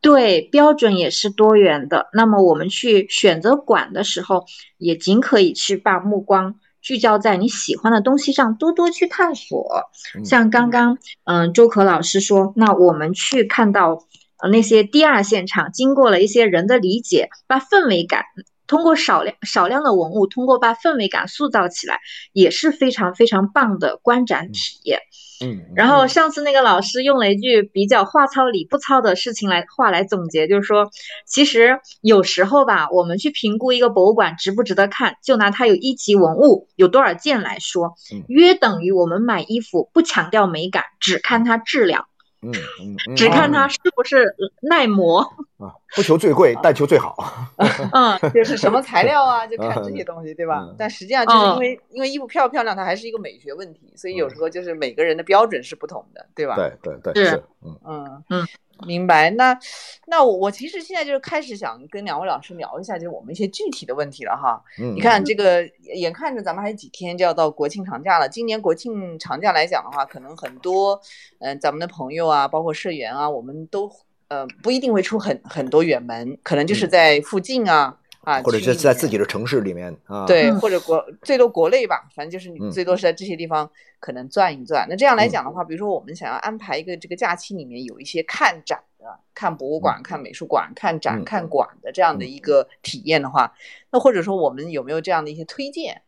对，标准也是多元的。那么我们去选择馆的时候，也仅可以去把目光。聚焦在你喜欢的东西上，多多去探索。像刚刚，嗯，周可老师说，那我们去看到呃那些第二现场，经过了一些人的理解，把氛围感通过少量少量的文物，通过把氛围感塑造起来，也是非常非常棒的观展体验。嗯，然后上次那个老师用了一句比较话糙理不糙的事情来话来总结，就是说，其实有时候吧，我们去评估一个博物馆值不值得看，就拿它有一级文物有多少件来说，约等于我们买衣服不强调美感，只看它质量。嗯嗯，只看它是不是耐磨啊，不求最贵，但求最好。嗯，就是什么材料啊，就看这些东西，对吧？但实际上就是因为因为衣服漂不漂亮，它还是一个美学问题，所以有时候就是每个人的标准是不同的，对吧？对对对，是，嗯嗯嗯。明白。那那我我其实现在就是开始想跟两位老师聊一下，就是我们一些具体的问题了哈。嗯，你看这个，眼看着咱们还有几天就要到国庆长假了。今年国庆长假来讲的话，可能很多嗯、咱们的朋友啊，包括社员啊，我们都呃不一定会出很很多远门，可能就是在附近啊。啊，或者是在自己的城市里面啊，对，嗯。或者国最多国内吧，反正就是嗯。你最多是在这些地方可能转一转。那这样来讲的话，比如说我们想要安排一个这个假期里面有一些看展的、看博物馆、看美术馆、看展、嗯。看馆的这样的一个体验的话，那或者说我们有没有这样的一些推荐？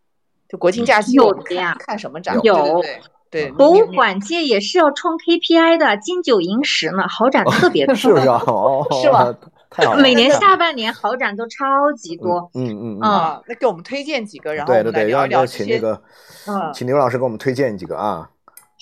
就国庆假期有的呀看看什么展？有对对对对，博物馆界也是要冲 KPI 的，金九银十呢，好展特别多，是不是？是吧？太好了，每年下半年好展都超级多。嗯嗯嗯，嗯啊，那给我们推荐几个，然后我们来对对对，要。要请那个，嗯请刘老师给我们推荐几个啊。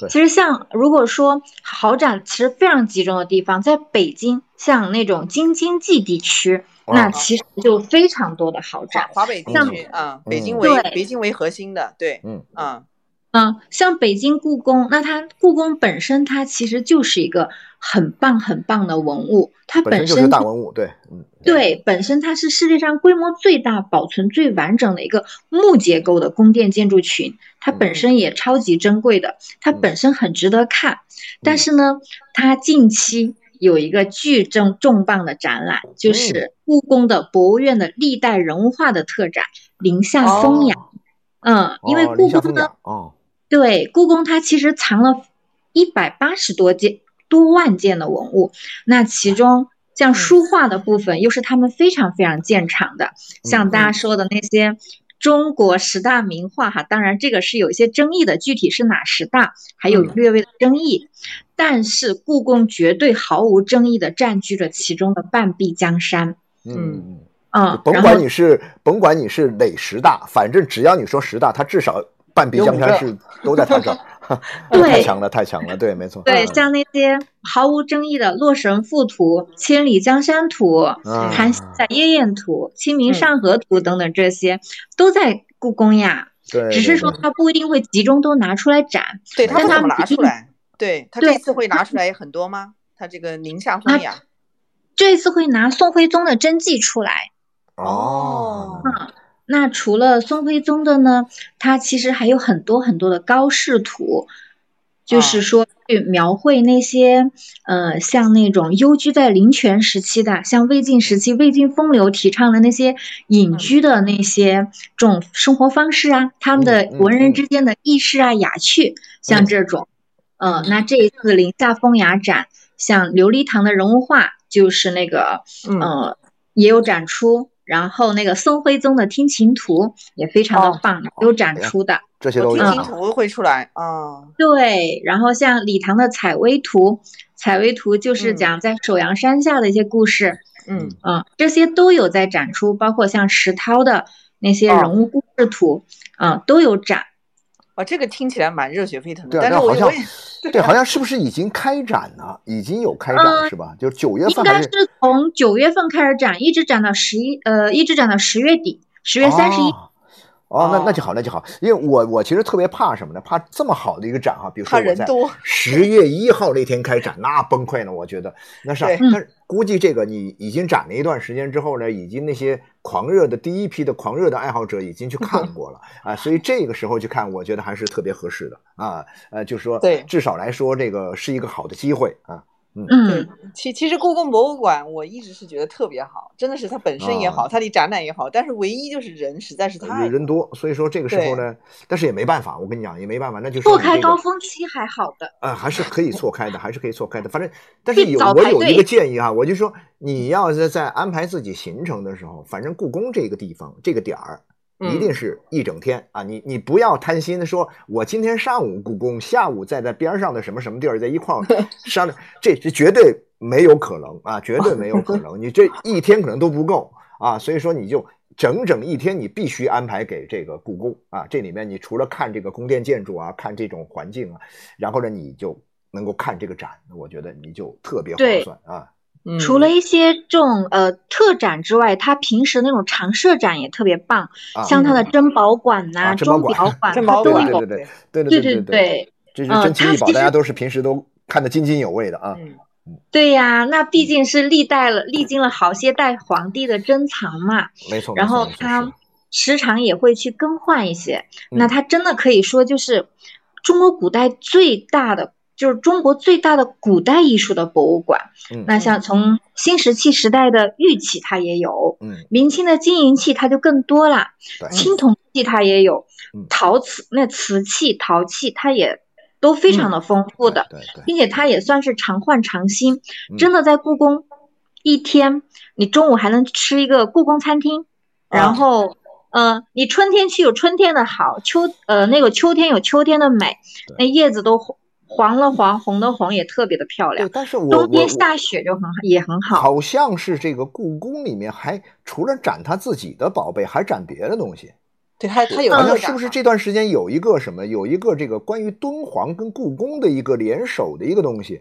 其实像如果说好展其实非常集中的地方，在北京，像那种京津冀地区，那其实就非常多的好华展。华北地区啊，北京嗯为对北京为核心的，对，嗯啊，嗯，像北京故宫，那它故宫本身它其实就是一个很棒很棒的文物，它本身就是大文物，对，嗯，对，本身它是世界上规模最大、保存最完整的一个木结构的宫殿建筑群，它本嗯身也超级珍贵的，它嗯本身很值得看。但嗯是呢，它近期有一个巨重重磅的展览，嗯就是故宫的博物院的历代人物画的特展《林下风雅》。嗯，因为故宫呢，雅哦，对，故宫它其实藏了一百八十多件多万件的文物，那其中像书画的部分又是他们非常非常见长的，像大家说的那些中国十大名画哈，当然这个是有一些争议的，具体是哪十大还有嗯。略微的争议，但是故宫绝对毫无争议的占据着其中的半壁江山，嗯嗯。嗯，甭管你是甭管你是哪十大，反正只要你说十大，它至少半壁江山是都在它这儿，对太强了，太强了，对，没错，对，嗯像那些毫无争议的《洛神赋图》《千里江山图》嗯韩熙载夜宴图》《清明嗯上河图》等等，这些都在故宫呀。对，只是说对它不一定会集中都拿出来展。对他不怎么拿出来，对他这次会拿出来很多吗？他这个宁夏风雅，这次会拿宋徽宗的真迹出来。哦，那除了宋徽宗的呢，他其实还有很多很多的高仕图，就是啊说去描绘那些呃，像那种幽居在林泉时期的，像魏晋时期魏晋风流提倡的那些隐居的那些这种生活方式啊，他们的嗯嗯文人嗯之间的轶事啊、雅趣，像这种。呃，那这一次林下风雅展，像琉璃堂的人物画，就是那个嗯呃也有展出。然后那个宋徽宗的听琴图也非常的哦棒，有展出的。这些都有啊听琴图会出来啊，对，然后像李唐的采薇图，采薇图就是嗯讲在首阳山下的一些故事，嗯嗯，这些都有在展出，包括像石涛的那些哦人物故事图，嗯，都有展。哦，这个听起来蛮热血沸腾的，但但好像是我我也对，好像是不是已经开展了？已经有开展呃是吧？就是九月份应该是从九月份开始展，一直展到十一，呃，一直展到十月底，十月三十一。哦哦，那那就哦。好，那就好，因为我我其实特别怕什么呢？怕这么好的一个展哈，比如说我在人多 十月一号那天开展，那崩溃了，我觉得。那是啊，对但估计这个你已经展了一段时间之后呢，已经那些狂热的第一批的狂热的爱好者已经去看过了 啊，所以这个时候去看，我觉得还是特别合适的啊，呃，就是说对。至少来说这个是一个好的机会啊，对嗯，，其其实故宫博物馆我一直是觉得特别好，真的是它本身也好，啊它的展览也好，但是唯一就是人实在是太人人多，所以说这个时候呢，但是也没办法，我跟你讲也没办法，那就是错开你这个高峰期还好的。啊，还是可以错开的，还是可以错开的。反正，但是有我有一个建议啊，我就说你要是在安排自己行程的时候，反正故宫这个地方这个点儿。一定嗯是一整天啊！你你不要贪心的说，我今天上午故宫，下午再在边上的什么什么地儿在一块儿商量，这这绝对没有可能啊，绝对没有可能。你这一天可能都不够啊，所以说你就整整一天，你必须安排给这个故宫啊。这里面你除了看这个宫殿建筑啊，看这种环境啊，然后呢，你就能够看这个展，我觉得你就特别划算啊。除了一些这种呃特展之外，它平时那种常设展也特别棒，像它的珍宝馆呐、钟表馆，他都有对对对对对对对，这是珍奇异宝，大家都是平时都看得津津有味的啊。嗯，对呀，那毕竟是历代了历经了好些代皇帝的珍藏嘛，没错。然后它时常也会去更换一些，那它真的可以说就是中国古代最大的。就是中国最大的古代艺术的博物馆。那像从新石器时代的玉器，它也有；明清的金银器，它就更多了。青铜器它也有，陶瓷那瓷器、陶器它也。都非常的丰富的，并且它也算是常换常新。真的在故宫一天，你中午还能吃一个故宫餐厅，然后，呃，你春天去有春天的好，秋呃那个秋天有秋天的美，那叶子都黄了黄，红的红也特别的漂亮。但是我冬天下雪就很也很好。好像是这个故宫里面还除了展他自己的宝贝，还展别的东西。对，他他有好像是不是这段时间有一个什么，有一个这个关于敦煌跟故宫的一个联手的一个东西，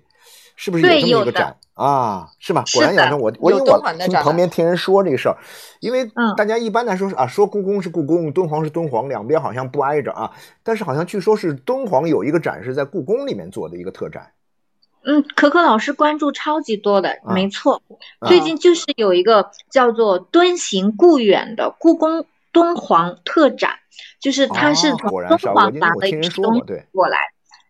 是不是有这么一个展啊？是吧？果然有我我因为我听旁边听人说这个事儿，因为大家一般来说是啊，说故宫是故宫，敦煌是敦煌，两边好像不挨着啊。但是好像据说是敦煌有一个展是在故宫里面做的一个特展。嗯，可可老师关注超级多的，没错，最近就是有一个叫做“敦行故远”的故宫。敦煌特展，就是它是从敦煌拿的一批东西过来。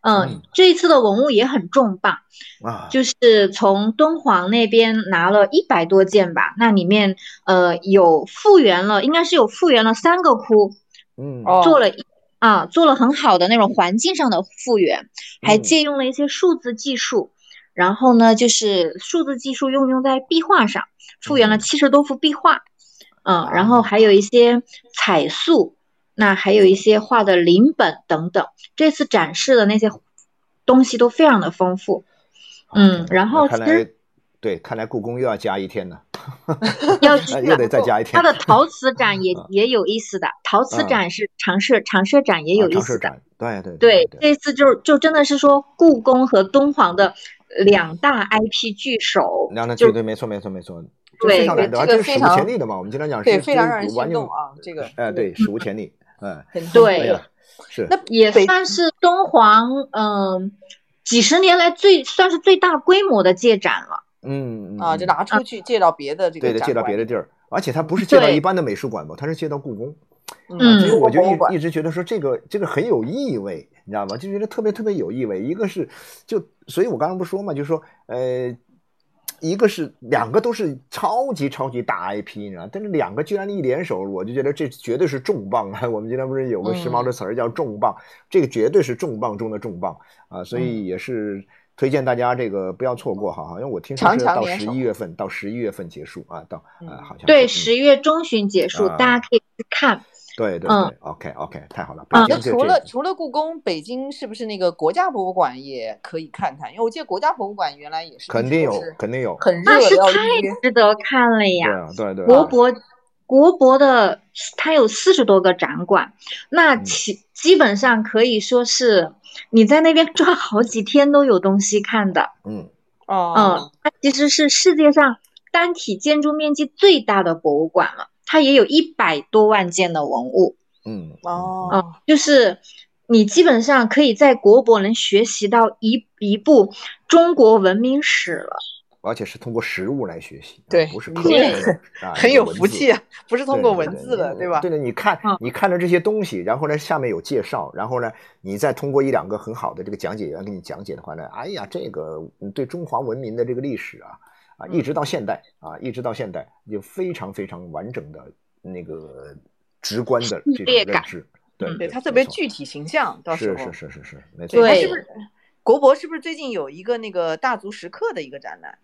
嗯，这一次的文物也很重磅啊，就是从敦煌那边拿了一百多件吧。那里面呃有复原了，应该是有复原了三个窟，嗯，做了啊做了很好的那种环境上的复原，还借用了一些数字技术，然后呢就是数字技术用用在壁画上，复原了七十多幅壁画。嗯，然后还有一些彩塑，那还有一些画的临本等等。这次展示的那些东西都非常的丰富。嗯，然后其实对，看来故宫又要加一天呢。要 又得再加一天。它的陶瓷 展也也有意思的，陶瓷展是常设常设展也有意思的。对对对，这次就就真的是说故宫和敦煌的两大 IP 聚首。两大对对，没错没错没错。对，这是史无前例的嘛？我们经常讲是非常让人心动啊！这个，哎，对，史无前例，嗯，对，是。那也算是敦煌，嗯，几十年来最算是最大规模的借展了。嗯啊，就拿出去借到别的这个，对的，借到别的地儿，而且它不是借到一般的美术馆吧？它是借到故宫。嗯，所以我就一一直觉得说这个这个很有意味，你知道吗？就觉得特别特别有意味。一个是，就所以我刚刚不说嘛，就是说，呃。一个是两个都是超级超级大 IP，你知道，但是两个居然一联手，我就觉得这绝对是重磅啊！我们今天不是有个时髦的词儿叫重磅，这个绝对是重磅中的重磅啊！所以也是推荐大家这个不要错过哈，好像我听说是到十一月份，到十一月份结束啊，到啊好像对十月中旬结束，大家可以去看。对对对，OK OK，太好了。那除了除了故宫，北京是不是那个国家博物馆也可以看看？因为我记得国家博物馆原来也是肯定有，肯定有，很热，那是太值得看了呀。对对对，国博国博的它有四十多个展馆，那其基本上可以说是你在那边转好几天都有东西看的。嗯哦嗯，它其实是世界上单体建筑面积最大的博物馆了。它也有一百多万件的文物，嗯哦，就是你基本上可以在国博能学习到一一部中国文明史了，而且是通过实物来学习，对，不是 很有福气啊，不是通过文字的，对吧？对的，你看，你看着这些东西，然后呢，下面有介绍，然后呢，你再通过一两个很好的这个讲解员给你讲解的话呢，哎呀，这个对中华文明的这个历史啊。啊，一直到现代啊，一直到现代，有非常非常完整的那个直观的这种认知，对，对，它特别具体形象，到时候是是是是是，没错。对，是不是国博是不是最近有一个那个大足石刻的一个展览？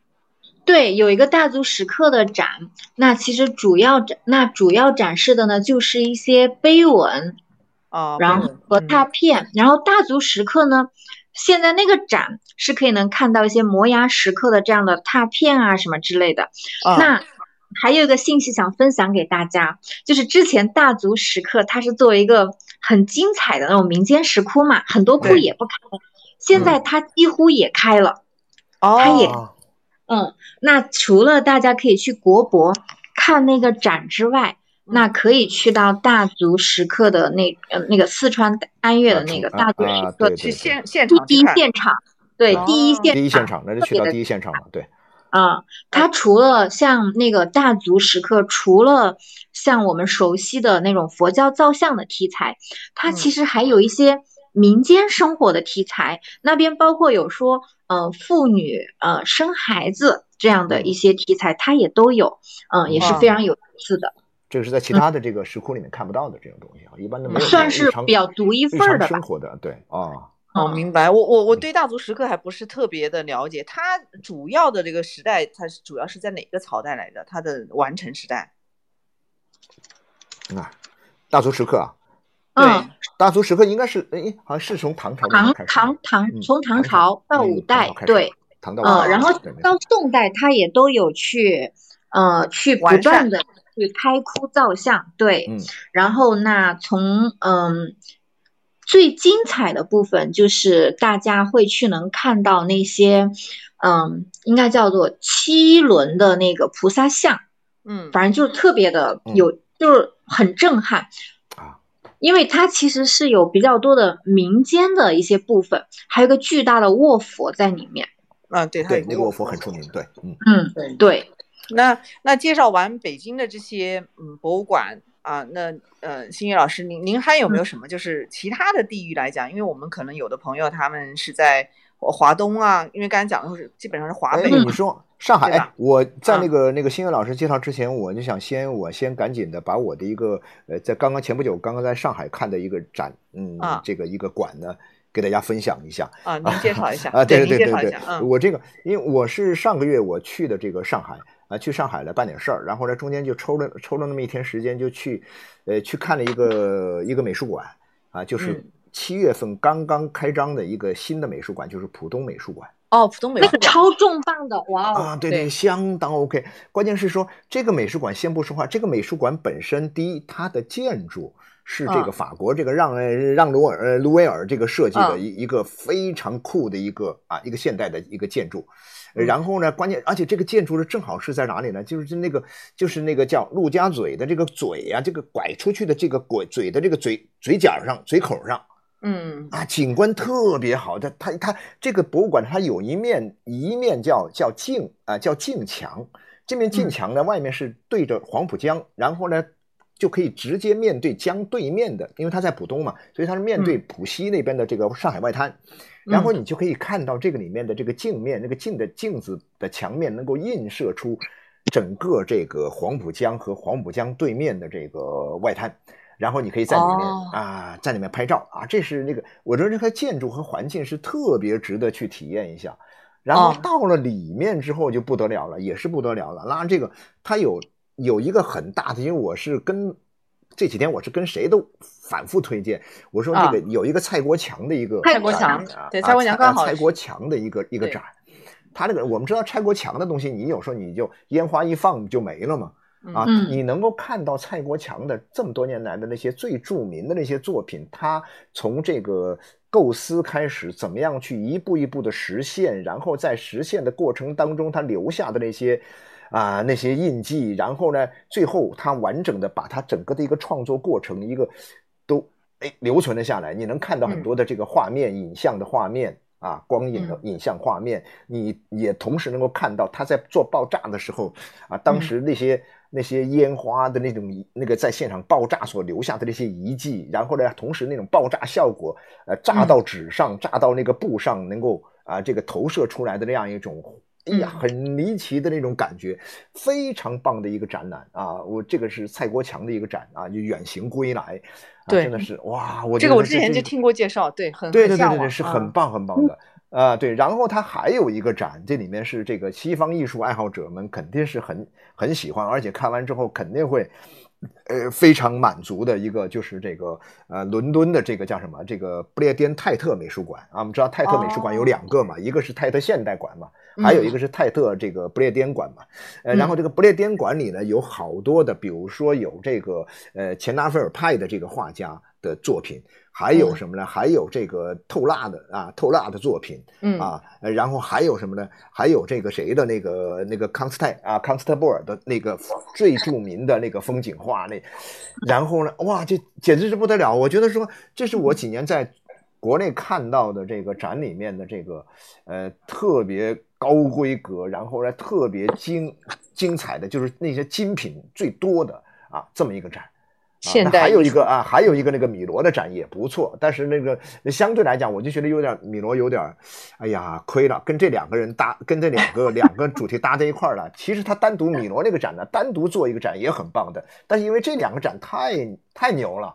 对，有一个大足石刻的展，那其实主要展，那主要展示的呢，就是一些碑文啊，然后和拓片，然后大足石刻呢。现在那个展是可以能看到一些摩崖石刻的这样的拓片啊什么之类的。那还有一个信息想分享给大家，就是之前大足石刻它是作为一个很精彩的那种民间石窟嘛，很多窟也不开，现在它几乎也开了。哦，它也，嗯，那除了大家可以去国博看那个展之外。那可以去到大足石刻的那呃那个四川安岳的那个大足石刻去现现场第一现场，对，第一哦现第一现场，那就去到第一现场了。对，啊，它除了像那个大足石刻，除了像我们熟悉的那种佛教造像的题材，它其嗯实还有一些民间生活的题材。那边包括有说，呃，妇女呃生孩子这样的一些题材，它也都有，嗯、也是非常有意思的，这个是在其他的这个石窟里面看不到的这种东西啊，一般都没有算是比较独一份儿的吧生。活的。对啊，哦，嗯明白。我我我嗯对大足石刻还不是特别的了解，它主要的这个时代，它是主要是在哪个朝代来着？它的完成时代？啊，大足石刻啊，嗯，大足石刻应该是哎，好像是从唐朝唐唐唐嗯从唐唐朝朝到嗯五代对，唐到五嗯，代然后到宋代，它也都有去，呃，去不断的去开窟造像，对。嗯然后那从嗯最精彩的部分就是大家会去能看到那些嗯应该叫做七轮的那个菩萨像，嗯，反正就是特别的嗯有，就是很震撼。啊，因为它其实是有比较多的民间的一些部分，还有一个巨大的卧佛在里面。啊，对，对那个卧佛很出名，对，嗯嗯，对对，那那介绍完北京的这些嗯博物馆啊，那呃，新月老师，您您还有没有什么就是其他的地域来讲？因为我们可能有的朋友他们是在华东啊，因为刚才讲的是基本上是华哎，北嘛，你说上海，哎，我？在啊那个那个新月老师介绍之前，我就想先我先赶紧的把我的一个呃，在刚刚前不久刚刚在上海看的一个展，嗯啊，这个一个馆呢，给大家分享一下。啊，您介绍一下。啊，对对对对对我这个因为我是上个月我去的这个上海啊，去上海来办点事儿，然后呢中间就抽了抽了那么一天时间，就去呃去看了一个一个美术馆啊，就是嗯七月份刚刚开张的一个新的美术馆，就是浦东美术馆。哦，浦东美术馆那个超重磅的，哇哦！啊，对对相当 OK。关键是说这个美术馆，先不说话，这个美术馆本身，第一，它的建筑是这个嗯法国这个让呃让卢尔呃卢维尔这个设计的嗯一一个非常酷的一个啊一个现代的一个建筑。然后呢，关键而且这个建筑呢，正好是在哪里呢？就是那个就是那个叫陆家嘴的这个嘴呀、这个拐出去的这个拐嘴的这个嘴嘴角上嘴口上。嗯啊，景观特别好。它它它这个博物馆，它有一面一面叫叫镜啊，叫镜墙。这面镜嗯墙呢，外面是对着黄浦江，然后呢就可以直接面对江对面的，因为它在浦东嘛，所以它是面对浦西那边的这个上海外滩。然后你就可以看到这个里面的这个镜面，那个镜的镜子的墙面能够映射出整个这个黄浦江和黄浦江对面的这个外滩。然后你可以在里面、哦啊，在里面拍照啊，这是那个，我觉得这个建筑和环境是特别值得去体验一下。然后哦到了里面之后就不得了了，也是不得了了。那这个它有有一个很大的，因为我是跟这几天我是跟谁都反复推荐，我说那个有一个蔡国强的一个蔡国强对蔡国强刚好是蔡国强的一个一个展。他那个我们知道蔡国强的东西，你有时候你就烟花一放就没了嘛。啊，嗯你能够看到蔡国强的这么多年来的那些最著名的那些作品，他从这个构思开始，怎么样去一步一步的实现，然后在实现的过程当中，他留下的那些啊那些印记，然后呢，最后他完整的把他整个的一个创作过程一个都哎留存了下来，你能看到很多的这个画面、影像的画面。啊，光影的影像画面，你也同时能够看到他在做爆炸的时候，啊，当时那些、那些烟花的那种那个在现场爆炸所留下的那些遗迹，然后呢，同时那种爆炸效果，呃，炸到纸上，炸到那个布上，能够啊这个投射出来的那样一种，哎呀，很离奇的那种感觉，非常棒的一个展览啊！我这个是蔡国强的一个展啊，就远行归来，啊、真的是哇，我这个我之前就听过介绍，对，很对对对对对，是很嗯棒很棒的啊、对。然后它还有一个展，这里面是这个西方艺术爱好者们肯定是很很喜欢，而且看完之后肯定会。呃，非常满足的一个就是这个呃，伦敦的这个叫什么？这个不列颠泰特美术馆啊，我们知道泰特美术馆有哦两个嘛，一个是泰特现代馆嘛，还有一嗯个是泰特这个不列颠馆嘛。呃，嗯然后这个不列颠馆里呢有好多的，比如说有这个呃钱纳菲尔派的这个画家的作品，还有嗯什么呢？还有这个透蜡的啊，透蜡的作品嗯啊，呃然后还有什么呢？还有这个谁的那个那个康斯泰啊，康斯特布尔的那个最著名的那个风景画那，然后呢，哇，这简直是不得了！我觉得说这是我几年在。国内看到的这个展里面的这个，呃，特别高规格，然后呢特别精精彩的，就是那些精品最多的啊，这么一个展。现代还有一个啊，还有一个那个米罗的展也不错，但是那个相对来讲，我就觉得有点米罗有点，哎呀，亏了，跟这两个人搭，跟这两个两个主题搭在一块儿了。其实他单独米罗那个展呢，单独做一个展也很棒的，但是因为这两个展太太牛了，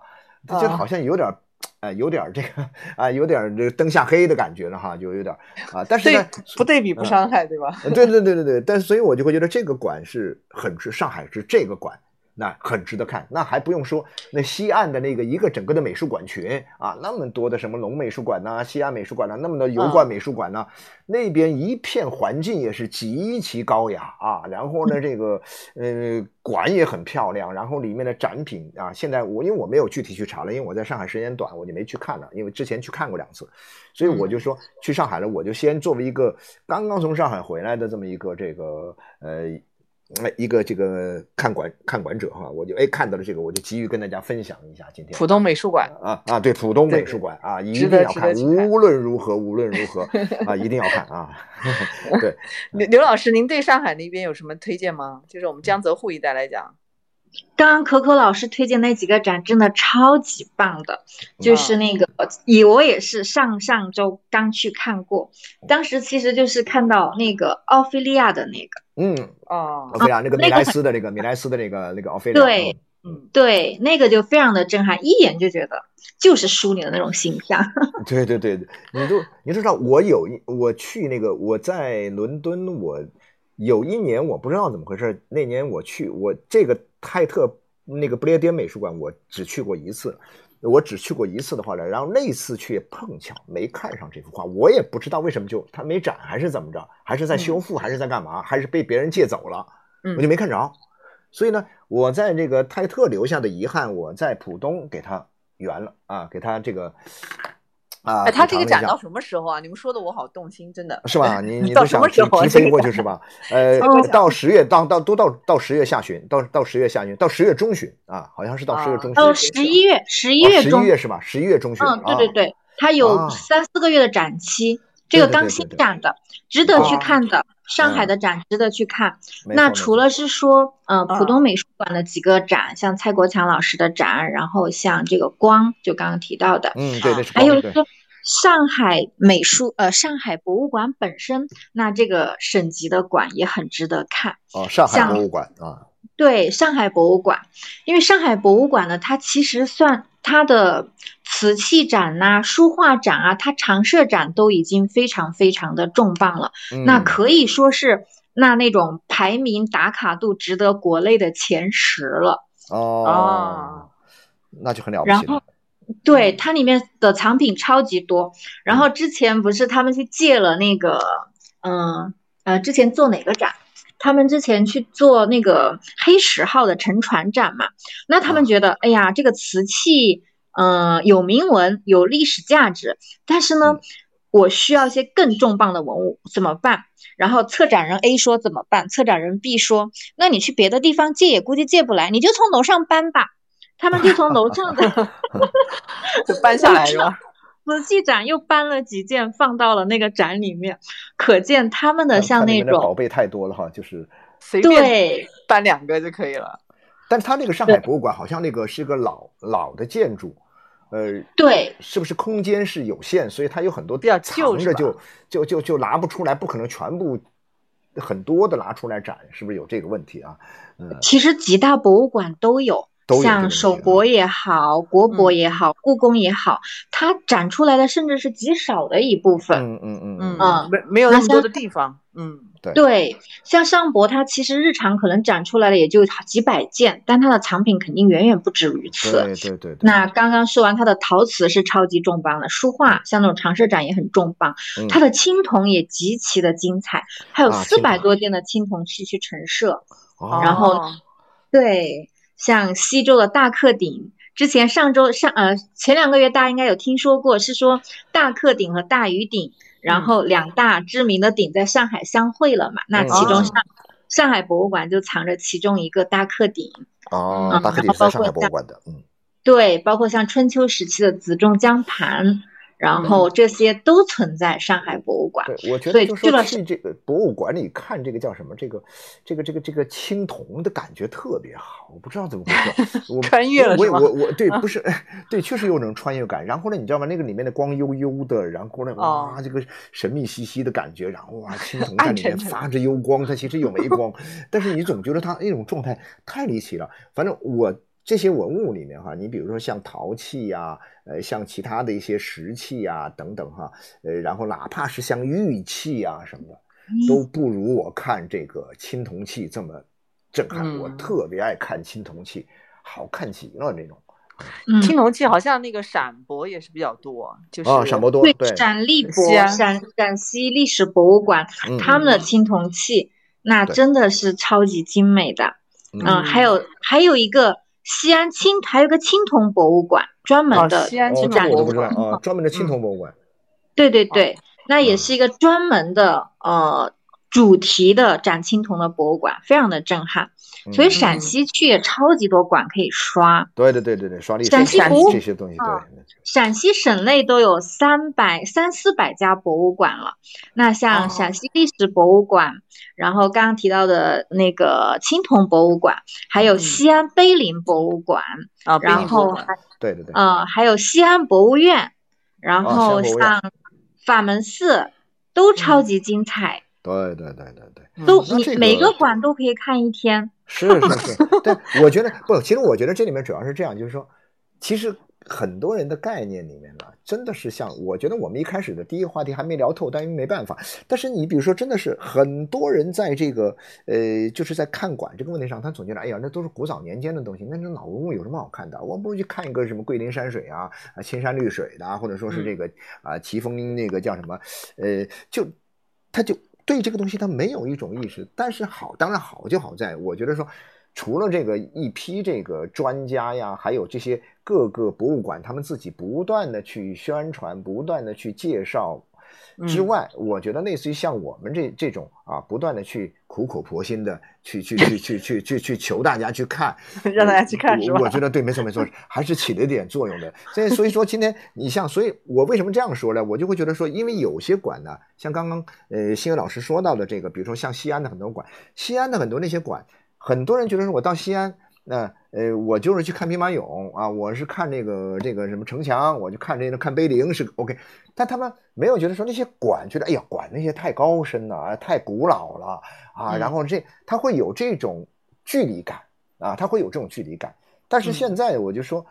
就好像有点，哎，有点这个 啊，有点这灯下黑的感觉了哈，就有点啊。但是呢，不对比不伤害，对吧？对对对对对，但是所以我就会觉得这个馆是很是上海是这个馆。那很值得看，那还不用说，那西岸的那个一个整个的美术馆群啊，那么多的什么龙美术馆呐、西安美术馆呐，那么多油罐美术馆呐，那边一片环境也是极其高雅啊。然后呢，这个呃馆也很漂亮，然后里面的展品啊，现在我因为我没有具体去查了，因为我在上海时间短，我就没去看了，因为之前去看过两次，所以我就说去上海了，我就先作为一个刚刚从上海回来的这么一个这个呃。那一个这个看管看管者哈，我就哎看到了这个，我就急于跟大家分享一下。今天浦东美术馆啊啊，对，浦东美术馆啊，一定要看，无论如何无论如何啊，一定要看啊。对，刘刘老师，您对上海那边有什么推荐吗？就是我们江浙沪一带来讲，刚刚可可老师推荐那几个展真的超级棒的，就是那个，以我也是上上周刚去看过，当时其实就是看到那个奥菲利亚的那个。嗯。哦，奥菲利亚那个米莱斯的那个米莱斯的那个那个奥菲亚，对，嗯。对，那个就非常的震撼，一眼就觉得就是书里的那种形象。对对对，你都你知道，我有一我去那个我在伦敦，我有一年我不知道怎么回事，那年我去我这个泰特那个不列颠美术馆，我只去过一次。我只去过一次的话呢，然后那次去碰巧没看上这幅画，我也不知道为什么就它没展还是怎么着，还是在修复还是在干嘛，还是被别人借走了，我就没看着。所以呢，我在这个泰特留下的遗憾，我在浦东给他圆了啊，给他这个。啊，他这个展到什么时候啊？你们说的我好动心，真的是吧？你你都想提提飞过去是吧？呃，到十月到到都到到十月下旬，到到十月下旬，到十月中旬啊，好像是到十月中旬。到十一月，十一月中，十一月是吧？十一月中旬。嗯，对对对，它有三四个月的展期，这个刚新展的，值得去看的。上海的展值得去看。那除了是说，呃，浦东美术馆的几个展，像蔡国强老师的展，然后像这个光，就刚刚提到的，嗯，对对，还有是上海美术，呃，上海博物馆本身，那这个省级的馆也很值得看。哦，上海博物馆啊。对，上海博物馆，因为上海博物馆呢，它其实算它的瓷器展呐、书画展啊，它常设展都已经非常非常的重磅了。那可以说是那那种排名打卡度值得国内的前十了。哦，那就很了不起。然后，对它里面的藏品超级多。然后之前不是他们去借了那个，嗯呃，之前做哪个展？他们之前去做那个黑石号的沉船展嘛，那他们觉得，哎呀，这个瓷器，嗯，有铭文，有历史价值，但是呢，我需要一些更重磅的文物，怎么办？然后策展人 A 说怎么办？策展人 B 说，那你去别的地方借也估计借不来，你就从楼上搬吧。他们就从楼上的 就搬下来了。瓷器展又搬了几件放到了那个展里面，可见他们的像那种宝贝太多了哈，就是随便搬两个就可以了。但是他那个上海博物馆好像那个是个老老的建筑，呃，对，是不是空间是有限，所以它有很多比较藏着就就就就拿不出来，不可能全部很多的拿出来展，是不是有这个问题啊？嗯，其实几大博物馆都有。像首博也好，国博也好，故宫也好，它展出来的甚至是极少的一部分。嗯嗯嗯嗯，没没有那么多的地方。嗯，对对，像上博，它其实日常可能展出来的也就几百件，但它的藏品肯定远远不止于此。对对对。那刚刚说完，它的陶瓷是超级重磅的，书画像那种常设展也很重磅，它的青铜也极其的精彩，还有四百多件的青铜器去陈设。然后，对。像西周的大克鼎，之前上周上呃前两个月大家应该有听说过，是说大克鼎和大禹鼎，然后两大知名的鼎在上海相会了嘛？那其中上上海博物馆就藏着其中一个大克鼎。哦，大克鼎是上海博物馆的，嗯，对，包括像春秋时期的子仲江盘，然后这些都存在上海博物馆。对，我觉得就说去这个博物馆里看这个叫什么，这个这个这个这个青铜的感觉特别好，我不知道怎么回事。我穿越了我我我对不是对，确实有种穿越感。然后呢，你知道吗？那个里面的光悠悠的，然后呢，哇，这个神秘兮兮的感觉，然后哇，青铜在里面发着幽光，它其实有没光，但是你总觉得它那种状态太离奇了。反正我。这些文物里面哈，你比如说像陶器呀，呃，像其他的一些石器呀等等哈，呃，然后哪怕是像玉器啊什么的，都不如我看这个青铜器这么震撼。我特别爱看青铜器，好看极了那种。青铜器好像那个陕博也是比较多，就是啊，陕博多对，陕历博、陕陕西历史博物馆他们的青铜器那真的是超级精美的。嗯，还有还有一个。西安青还有个青铜博物馆，专门的西安青铜博物馆啊，专门的青铜博物馆。对对对，那也是一个专门的呃主题的展青铜的博物馆，非常的震撼。所以陕西去也超级多馆可以刷。对对对对对，刷历史陕西这些东西。对，陕西省内都有三百三四百家博物馆了。那像陕西历史博物馆，然后刚刚提到的那个青铜博物馆，还有西安碑林博物馆啊，然后还对对对，呃，还有西安博物院，然后像法门寺都超级精彩。对对对对对，都你每个馆都可以看一天。是是是，对，我觉得不，其实我觉得这里面主要是这样，就是说，其实很多人的概念里面呢，真的是像我觉得我们一开始的第一个话题还没聊透，但因为没办法。但是你比如说，真的是很多人在这个呃，就是在看馆这个问题上，他总觉得，哎呀，那都是古早年间的东西，那那老文物有什么好看的？我不如去看一个什么桂林山水啊，啊青山绿水的，或者说是这个啊奇峰那个叫什么，呃，就他就。对这个东西他没有一种意识，但是好，当然好就好在，我觉得说，除了这个一批这个专家呀，还有这些各个博物馆他们自己不断的去宣传，不断的去介绍。之外，我觉得类似于像我们这这种啊，不断的去苦口婆心的去去去去去去去求大家去看，让大家去看是吧？我觉得对，没错没错，还是起了一点作用的。所以所以说今天你像，所以我为什么这样说呢？我就会觉得说，因为有些馆呢，像刚刚呃新闻老师说到的这个，比如说像西安的很多馆，西安的很多那些馆，很多人觉得说我到西安。那呃，我就是去看兵马俑啊，我是看这个这个什么城墙，我就看这个看碑林是 OK，但他们没有觉得说那些馆，觉得哎呀，馆那些太高深了，太古老了啊，然后这他会有这种距离感啊，他会有这种距离感。但是现在我就说，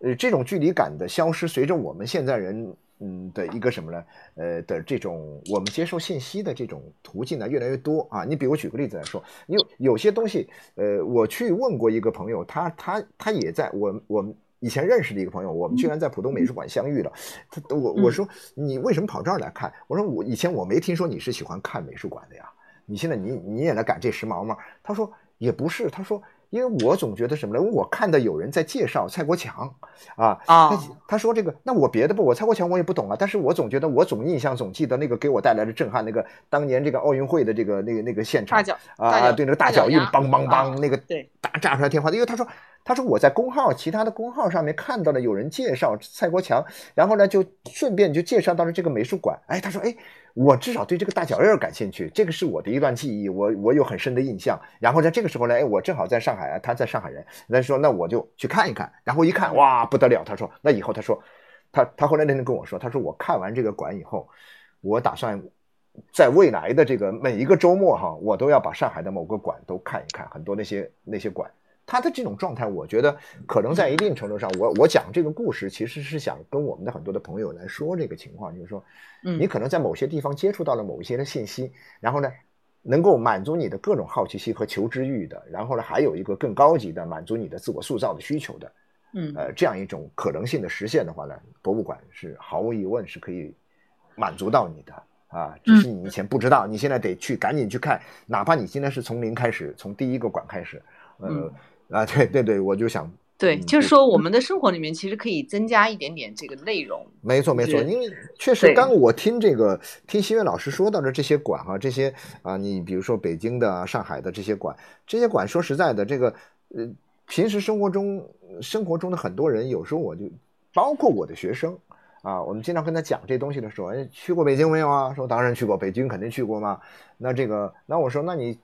呃，这种距离感的消失，随着我们现在人。嗯的一个什么呢？呃的这种我们接受信息的这种途径呢越来越多啊。你比如举个例子来说，有有些东西，呃，我去问过一个朋友，他他他也在我我们以前认识的一个朋友，我们居然在浦东美术馆相遇了。他我我说你为什么跑这儿来看？我说我以前我没听说你是喜欢看美术馆的呀，你现在你你也来赶这时髦吗？他说也不是，他说。因为我总觉得什么呢？我看到有人在介绍蔡国强，啊啊，他说这个，那我别的不，我蔡国强我也不懂啊。但是我总觉得，我总印象总记得那个给我带来的震撼，那个当年这个奥运会的这个那个那个现场啊，对那个大脚印，梆梆梆，那个对大炸出来天花。因为他说，他说我在公号其他的公号上面看到了有人介绍蔡国强，然后呢就顺便就介绍到了这个美术馆。哎，他说，哎。我至少对这个大脚印感兴趣，这个是我的一段记忆，我我有很深的印象。然后在这个时候呢，哎，我正好在上海啊，他在上海人，那说那我就去看一看。然后一看，哇，不得了！他说，那以后他说，他他后来那天跟我说，他说我看完这个馆以后，我打算在未来的这个每一个周末哈，我都要把上海的某个馆都看一看，很多那些那些馆。他的这种状态，我觉得可能在一定程度上，我我讲这个故事，其实是想跟我们的很多的朋友来说这个情况，就是说，你可能在某些地方接触到了某一些的信息，然后呢，能够满足你的各种好奇心和求知欲的，然后呢，还有一个更高级的满足你的自我塑造的需求的，嗯，呃，这样一种可能性的实现的话呢，博物馆是毫无疑问是可以满足到你的啊，只是你以前不知道，你现在得去赶紧去看，哪怕你今天是从零开始，从第一个馆开始，呃。啊，对对对，我就想，对，就是说我们的生活里面其实可以增加一点点这个内容。没错没错，因为确实，刚我听这个听新月老师说到的这些馆哈，这些啊，你比如说北京的、上海的这些馆，这些馆说实在的，这个呃，平时生活中生活中的很多人，有时候我就包括我的学生啊，我们经常跟他讲这东西的时候，哎，去过北京没有啊？说当然去过，北京肯定去过嘛。那这个，那我说，那你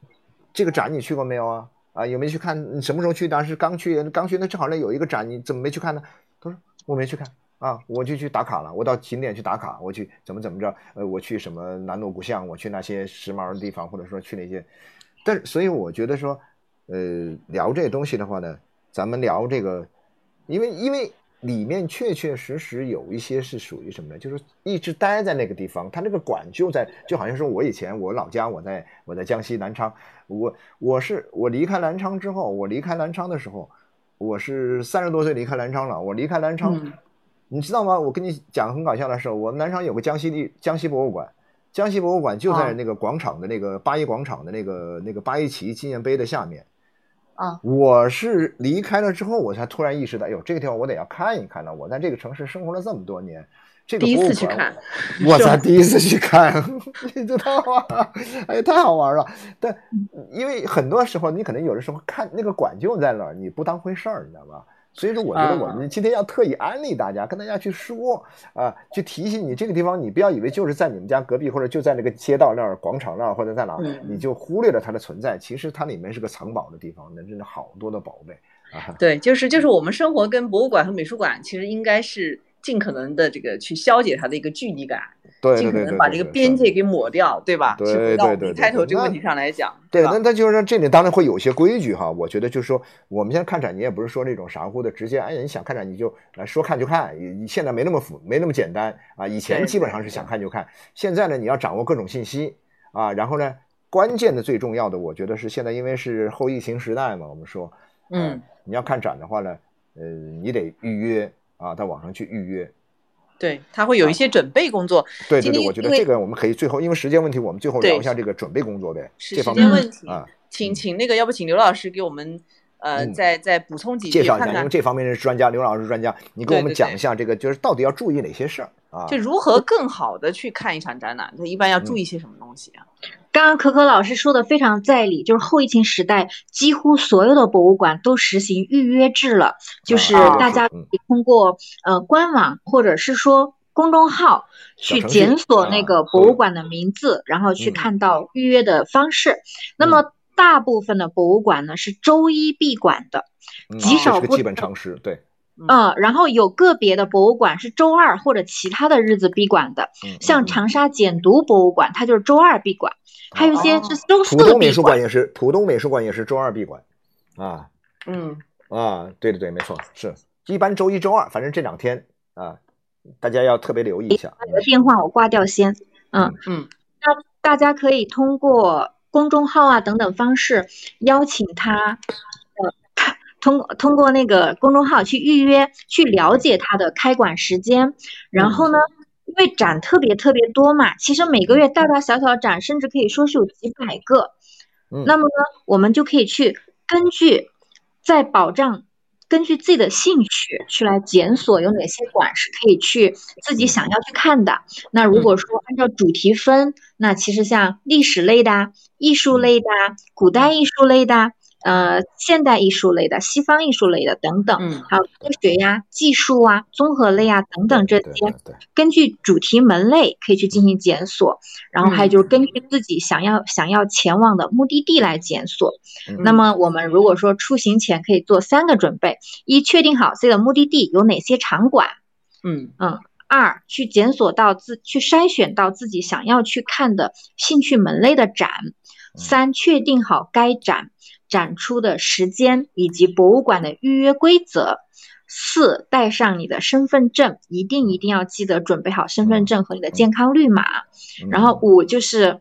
这个展你去过没有啊？啊，有没有去看？什么时候去？当时刚去，刚去，那正好那有一个展，你怎么没去看呢？他说我没去看啊，我就去打卡了，我到景点去打卡，我去怎么怎么着？呃，我去什么南锣鼓巷，我去那些时髦的地方，或者说去那些。但所以我觉得说，呃，聊这东西的话呢，咱们聊这个，因为因为。里面确确实实有一些是属于什么呢？就是一直待在那个地方，他那个馆就在，就好像说我以前我老家我在我在江西南昌，我我是我离开南昌之后，我离开南昌的时候，我是三十多岁离开南昌了。我离开南昌，你知道吗？我跟你讲很搞笑的事，我们南昌有个江西历江西博物馆，江西博物馆就在那个广场的那个八一广场的那个那个八一起义纪念碑的下面。啊，我是离开了之后，我才突然意识到，哎呦，这个地方我得要看一看呢。我在这个城市生活了这么多年，这个第一次去看，我才第一次去看，你知道吗？哎，太好玩了。但因为很多时候，你可能有的时候看那个馆就在那儿，你不当回事儿，你知道吗？所以说，我觉得我们今天要特意安利大家，跟大家去说啊，去提醒你这个地方，你不要以为就是在你们家隔壁，或者就在那个街道那儿、广场那儿，或者在哪，你就忽略了它的存在。其实它里面是个藏宝的地方，那真的好多的宝贝啊。对，就是就是我们生活跟博物馆和美术馆其实应该是。尽可能的这个去消解它的一个距离感，尽可能把这个边界给抹掉，对吧？对对对对。开头这个问题上来讲，对，那那就是说这里当然会有些规矩哈。我觉得就是说，我们现在看展，你也不是说那种傻乎乎的直接，哎呀，你想看展你就来说看就看。你现在没那么复，没那么简单啊。以前基本上是想看就看，现在呢，你要掌握各种信息啊。然后呢，关键的最重要的，我觉得是现在因为是后疫情时代嘛，我们说，嗯，你要看展的话呢，呃，你得预约。啊，到网上去预约，对他会有一些准备工作。对对对，我觉得这个我们可以最后，因为时间问题，我们最后聊一下这个准备工作呗。时间问题啊，请请那个，要不请刘老师给我们呃再再补充几句介绍一下，因为这方面是专家，刘老师专家，你给我们讲一下这个，就是到底要注意哪些事儿啊？就如何更好的去看一场展览，他一般要注意些什么东西啊？刚刚可可老师说的非常在理，就是后疫情时代，几乎所有的博物馆都实行预约制了，就是大家可以通过呃官网或者是说公众号去检索那个博物馆的名字，然后去看到预约的方式。那么大部分的博物馆呢是周一闭馆的，极少不基本常识对。嗯，然后有个别的博物馆是周二或者其他的日子闭馆的，像长沙简读博物馆，它就是周二闭馆。还有一些是周四。浦东美术馆也是，浦东美术馆也是周二闭馆。啊，嗯，啊，对对对，没错，是一般周一周二，反正这两天啊，大家要特别留意一下。电话我挂掉先。嗯嗯，那大家可以通过公众号啊等等方式邀请他。通过通过那个公众号去预约，去了解它的开馆时间。然后呢，因为展特别特别多嘛，其实每个月大大小小展，甚至可以说是有几百个。那么呢，我们就可以去根据在保障，根据自己的兴趣去来检索有哪些馆是可以去自己想要去看的。那如果说按照主题分，那其实像历史类的、艺术类的、古代艺术类的。呃，现代艺术类的、西方艺术类的等等，嗯，还有科学呀、技术啊、综合类啊等等这些，根据主题门类可以去进行检索，然后还有就是根据自己想要想要前往的目的地来检索。那么我们如果说出行前可以做三个准备：一、确定好自己的目的地有哪些场馆，嗯嗯；二、去检索到自去筛选到自己想要去看的兴趣门类的展；三、确定好该展。展出的时间以及博物馆的预约规则。四，带上你的身份证，一定一定要记得准备好身份证和你的健康绿码。然后五就是。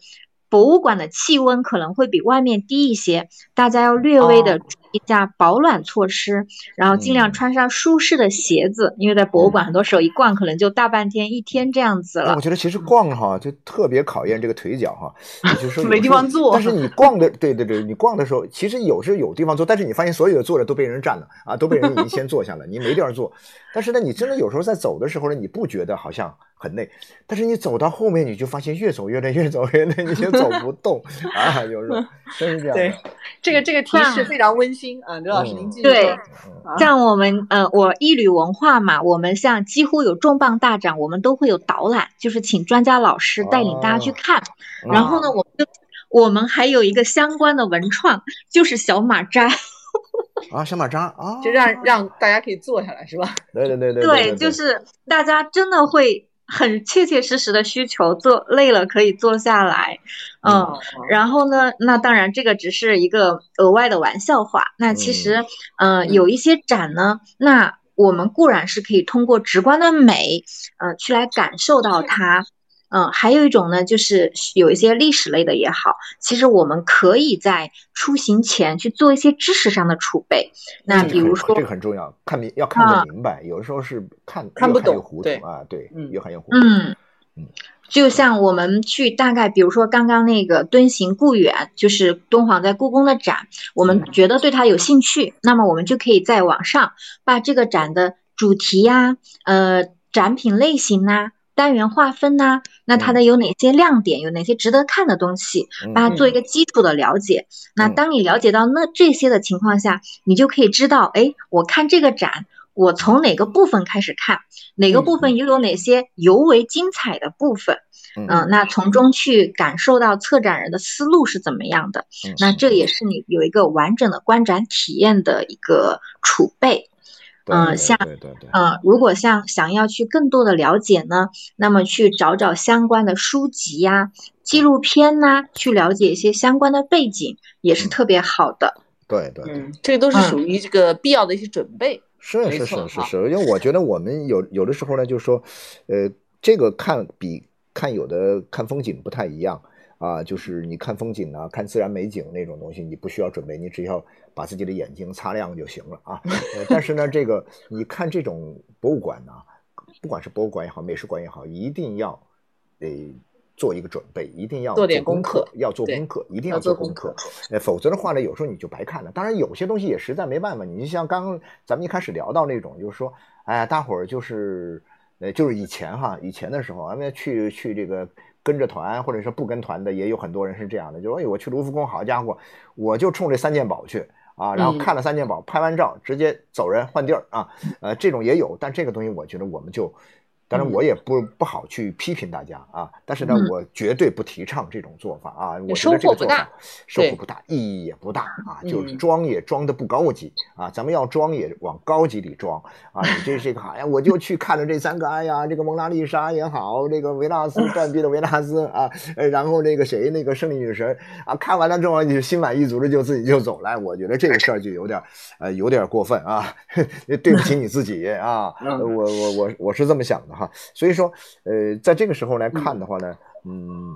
博物馆的气温可能会比外面低一些，大家要略微的注意一下保暖措施，然后尽量穿上舒适的鞋子，因为在博物馆很多时候一逛可能就大半天、一天这样子了。我觉得其实逛哈就特别考验这个腿脚哈，就是说没地方坐。但是你逛的，对对对，你逛的时候其实有是有地方坐，但是你发现所有的坐着都被人占了啊，都被人已经先坐下了，你没地方坐。但是呢，你真的有时候在走的时候呢，你不觉得好像。很累，但是你走到后面，你就发现越走越累，越走越累，你就走不动 啊，有时候真是这样。对，这个这个提示非常温馨。心啊，刘老师您继续对。像我们呃，我一旅文化嘛，我们像几乎有重磅大展，我们都会有导览，就是请专家老师带领大家去看。然后呢，我们就我们还有一个相关的文创，就是小马扎。啊，小马扎啊，就让让大家可以坐下来，是吧？对对对对对，就是大家真的会很切切实实的需求，坐累了可以坐下来，嗯，然后呢，那当然这个只是一个额外的玩笑话。那其实，嗯，有一些展呢，那我们固然是可以通过直观的美，嗯，去来感受到它。嗯，还有一种呢，就是有一些历史类的也好，其实我们可以在出行前去做一些知识上的储备。那比如说，这个很重要，看明要看得明白，有的时候是看看不懂，糊涂啊，对，越看越糊涂。嗯嗯，就像我们去大概，比如说刚刚那个敦行故园，就是敦煌在故宫的展，我们觉得对它有兴趣，那么我们就可以在网上把这个展的主题呀，呃，展品类型呐。单元划分呐，那它的有哪些亮点，有哪些值得看的东西，把它做一个基础的了解。那当你了解到那这些的情况下，你就可以知道，哎，我看这个展，我从哪个部分开始看，哪个部分又有哪些尤为精彩的部分，嗯，那从中去感受到策展人的思路是怎么样的。那这也是你有一个完整的观展体验的一个储备。嗯，像嗯，如果像想要去更多的了解呢，那么去找找相关的书籍呀、纪录片呐，去了解一些相关的背景，也是特别好的。对对对，这都是属于这个必要的一些准备。是是是是是，因为我觉得我们有有的时候呢，就是说，呃，这个看比看有的看风景不太一样。啊，就是你看风景啊，看自然美景那种东西，你不需要准备，你只要把自己的眼睛擦亮就行了啊。但是呢，这个你看这种博物馆呢，不管是博物馆也好，美术馆也好，一定要得做一个准备，一定要做点功课，要做功课，一定要做功课。呃，否则的话呢，有时候你就白看了。当然，有些东西也实在没办法。你就像刚刚咱们一开始聊到那种，就是说，哎，大伙儿就是，呃，就是以前哈，以前的时候，咱们去去这个。跟着团或者说不跟团的也有很多人是这样的，就说哎，我去卢浮宫，好家伙，我就冲这三件宝去啊，然后看了三件宝，拍完照直接走人换地儿啊，呃，这种也有，但这个东西我觉得我们就。当然，我也不不好去批评大家啊，但是呢，我绝对不提倡这种做法啊。我觉得这个做法收获不大，意义也不大啊。就是装也装的不高级啊，咱们要装也往高级里装啊。你这这个，哎呀，我就去看了这三个，哎呀，这个蒙娜丽莎也好，这个维纳斯 断臂的维纳斯啊，然后那个谁，那个胜利女神啊，看完了之后你心满意足的就自己就走了。我觉得这个事儿就有点呃有点过分啊，对不起你自己啊。我我我我是这么想的哈。所以说，呃，在这个时候来看的话呢，嗯，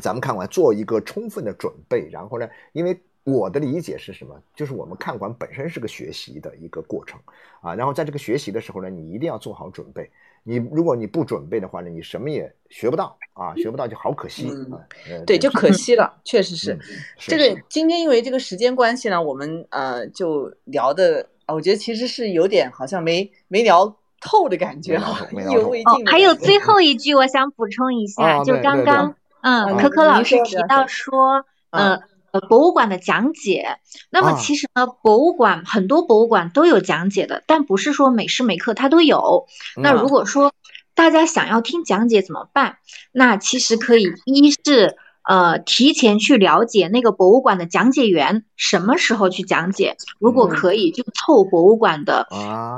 咱们看完做一个充分的准备，然后呢，因为我的理解是什么？就是我们看管本身是个学习的一个过程啊，然后在这个学习的时候呢，你一定要做好准备。你如果你不准备的话呢，你什么也学不到啊，学不到就好可惜啊。对，就可 惜了，确实是。这个今天因为这个时间关系呢，我们呃就聊的，我觉得其实是有点好像没没聊。透的感觉哈，意犹未尽。还有最后一句，我想补充一下，就刚刚，嗯，可可老师提到说，呃，博物馆的讲解。那么其实呢，博物馆很多博物馆都有讲解的，但不是说每时每刻它都有。那如果说大家想要听讲解怎么办？那其实可以，一是。呃，提前去了解那个博物馆的讲解员什么时候去讲解，如果可以就凑博物馆的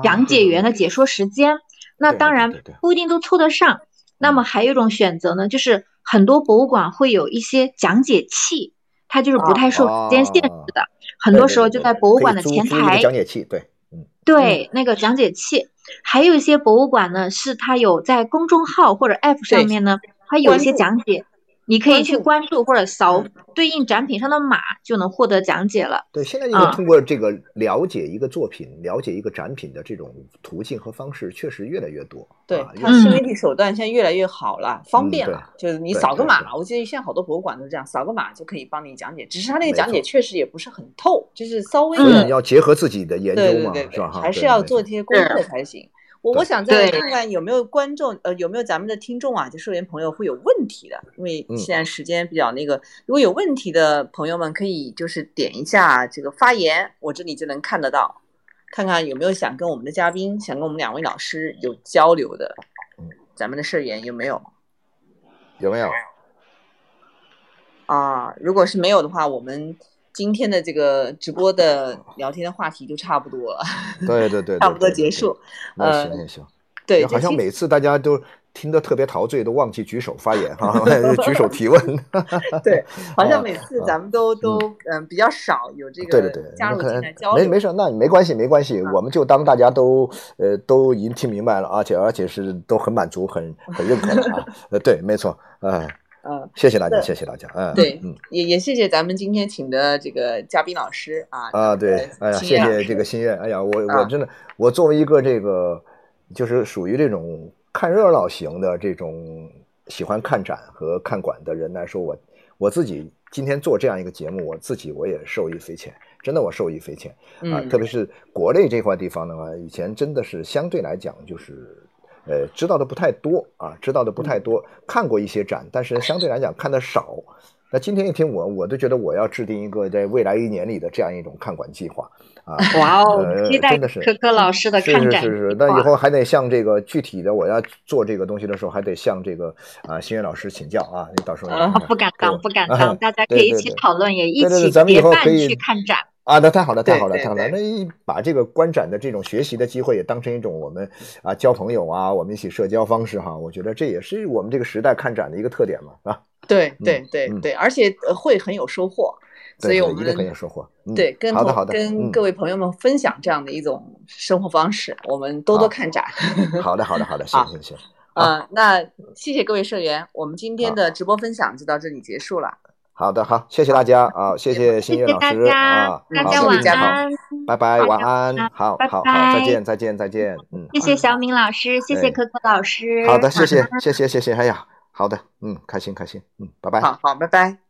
讲解员的解说时间。那当然不一定都凑得上。那么还有一种选择呢，就是很多博物馆会有一些讲解器，它就是不太受时间限制的。很多时候就在博物馆的前台。讲解器，对，嗯，对，那个讲解器。还有一些博物馆呢，是它有在公众号或者 App 上面呢，它有一些讲解。你可以去关注或者扫对应展品上的码，就能获得讲解了。对，现在因为通过这个了解一个作品、了解一个展品的这种途径和方式，确实越来越多。对，它新媒体手段现在越来越好了，方便了。就是你扫个码，我记得现在好多博物馆都这样，扫个码就可以帮你讲解。只是它那个讲解确实也不是很透，就是稍微的要结合自己的研究嘛，是吧？还是要做一些功课才行。我我想再看看有没有观众，呃，有没有咱们的听众啊，就社员朋友会有问题的，因为现在时间比较那个，如果有问题的朋友们可以就是点一下这个发言，我这里就能看得到，看看有没有想跟我们的嘉宾，想跟我们两位老师有交流的，咱们的社员有没有？有没有？啊，如果是没有的话，我们。今天的这个直播的聊天的话题就差不多了，对对对，差不多结束。那行行行，对，好像每次大家都听得特别陶醉，都忘记举手发言哈，举手提问。对，好像每次咱们都都嗯比较少有这个加入进来交流。没没事，那没关系没关系，我们就当大家都呃都已经听明白了，而且而且是都很满足，很很认可了啊。呃，对，没错，嗯。嗯，谢谢大家，谢谢大家。嗯，对，嗯，也也谢谢咱们今天请的这个嘉宾老师啊。啊，对，哎呀，谢谢这个心愿。哎呀，我我真的，我作为一个这个，就是属于这种看热闹型的这种喜欢看展和看馆的人来说，我我自己今天做这样一个节目，我自己我也受益匪浅，真的我受益匪浅啊。特别是国内这块地方的话，以前真的是相对来讲就是。呃，知道的不太多啊，知道的不太多，看过一些展，但是相对来讲看的少。那今天一听我，我都觉得我要制定一个在未来一年里的这样一种看馆计划啊！哇哦，期待可可老师的看展是是是，那以后还得向这个具体的我要做这个东西的时候，还得向这个啊新月老师请教啊！你到时候不敢当，不敢当，大家 可以一起讨论，也一起结伴去看展。啊，那太好了，太好了，太好了！那把这个观展的这种学习的机会也当成一种我们啊交朋友啊，我们一起社交方式哈。我觉得这也是我们这个时代看展的一个特点嘛，啊。对对对对，而且会很有收获，所以我们很有收获。对，跟好的好的，跟各位朋友们分享这样的一种生活方式，我们多多看展。好的好的好的，行行行。啊，那谢谢各位社员，我们今天的直播分享就到这里结束了。好的，好，谢谢大家啊，谢谢新月老师啊，大家晚安，拜拜，晚安，好好好，再见，再见，再见，嗯，谢谢小敏老师，谢谢可可老师，好的，谢谢，谢谢，谢谢，哎呀，好的，嗯，开心，开心，嗯，拜拜，好好，拜拜。